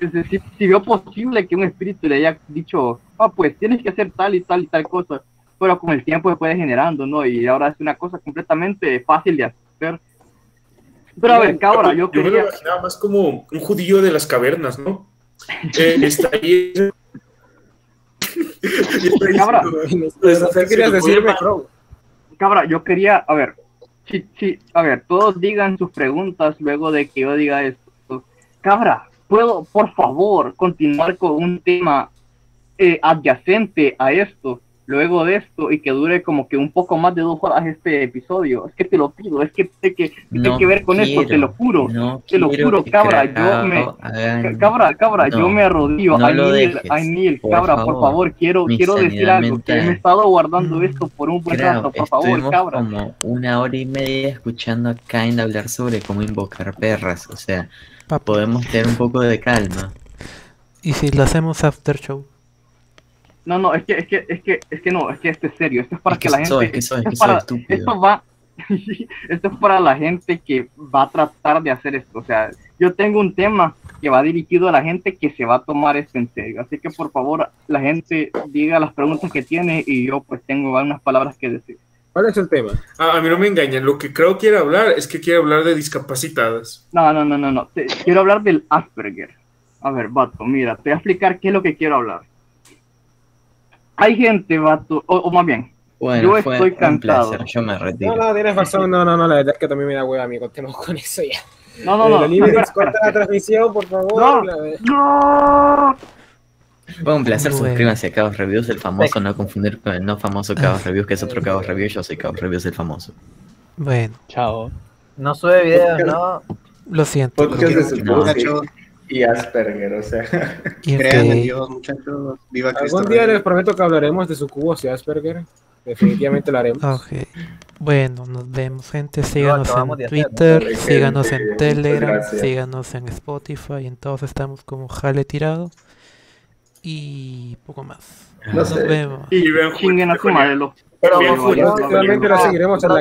Entonces, si, si vio posible que un espíritu le haya dicho, ah, pues tienes que hacer tal y tal y tal cosa, pero con el tiempo se puede generando, ¿no? Y ahora es una cosa completamente fácil de hacer. Pero a ver, cabra, yo me lo quería... imaginaba más como un judío de las cavernas, ¿no? Eh, está ahí. Cabra, Pues, ¿Qué querías decirme, cabra, yo quería, a ver, sí, sí, a ver, todos digan sus preguntas luego de que yo diga esto. Cabra, ¿puedo, por favor, continuar con un tema eh, adyacente a esto, luego de esto, y que dure como que un poco más de dos horas este episodio? Es que te lo pido, es que tiene que, No que ver con esto, te lo juro, no te lo juro, cabra, yo me... hagan- Cabra, cabra, yo me arrodillo. dejes, I kneel, por cabra, por favor. quiero, quiero decir algo. Que mental. me he estado guardando esto por un buen rato, por favor, cabra. como una hora y media escuchando a Kain hablar sobre cómo invocar perras. O sea, podemos tener un poco de calma. ¿Y si lo hacemos after show? No, no, es que, es que, es que, es que no, es que esto es serio. Esto es para Es que, que la gente. soy, es que soy, esto es para- soy estúpido. Esto va. esto es para la gente que va a tratar de hacer esto. O sea, yo tengo un tema que va dirigido a la gente que se va a tomar esto en serio. Así que por favor, la gente diga las preguntas que tiene y yo pues tengo unas palabras que decir. ¿Cuál es el tema? A, a mí no me engañan. Lo que creo quiere hablar es que quiere hablar de discapacitadas. No, no, no, no, no. Te- quiero hablar del Asperger. A ver, vato, mira, te voy a explicar qué es lo que quiero hablar. Hay gente, vato, o, o más bien, Bueno, yo fue estoy un cansado. placer. Yo me retiro. No, no, tienes razón. No, no, no, la verdad es que también me da hueva, amigo. Continuamos con eso ya. No, no, Eh, no. Espera, corta la transmisión, por favor. No. No. Fue un placer, Bueno. suscríbanse a Cabos Reviews, el famoso, no confundir con el no famoso Cabos Reviews, que es otro Cabos Reviews, yo soy Cabos Reviews, el famoso. Bueno, Chao. No sube videos, ¿no? lo siento. Podcast de No. Y Asperger, o sea. Y crean en ok, Dios, muchachos. Viva Algún día Rey. les prometo que hablaremos de su cubo y Asperger. Definitivamente lo haremos. ok. Bueno, nos vemos, gente. Síganos en hacer, ¿no? Twitter, Gente, síganos en Telegram, gracias. síganos en Spotify. En todos estamos como Jale Tirado. Y poco más. No Nos sé. vemos. Y vean chinguen a su madre los Pero Julio, favor, no, Realmente la no, seguiremos en no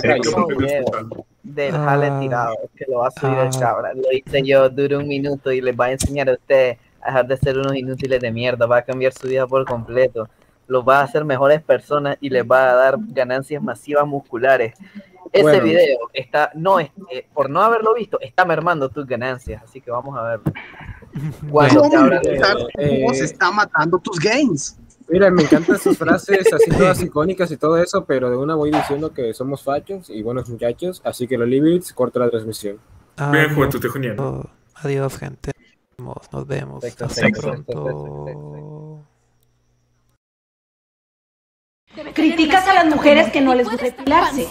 del jale Ah. tirado, que lo va a subir el Ah. cabra. Lo hice yo, dura un minuto y les va a enseñar a ustedes a dejar de ser unos inútiles de mierda. Va a cambiar su vida por completo. Los va a hacer mejores personas y les va a dar ganancias masivas musculares. Ese Bueno. video está, no es, eh, por no haberlo visto, está mermando tus ganancias. Así que vamos a verlo. Cuando ¿Cómo eh, cómo se está matando tus games? Mira, me encantan sus frases así todas icónicas y todo eso, pero de una voy diciendo que somos fachos y buenos muchachos, así que los libres corta la transmisión. Vean Juventud Tejoniana. Adiós, adiós, gente. Nos vemos. Sexo, Hasta sexo, pronto. Criticas a las mujeres que no les gusta depilarse.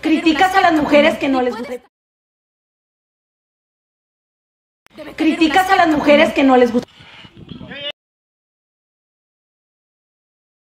Criticas a las mujeres que no les gusta. Criticas a las mujeres que no les gusta.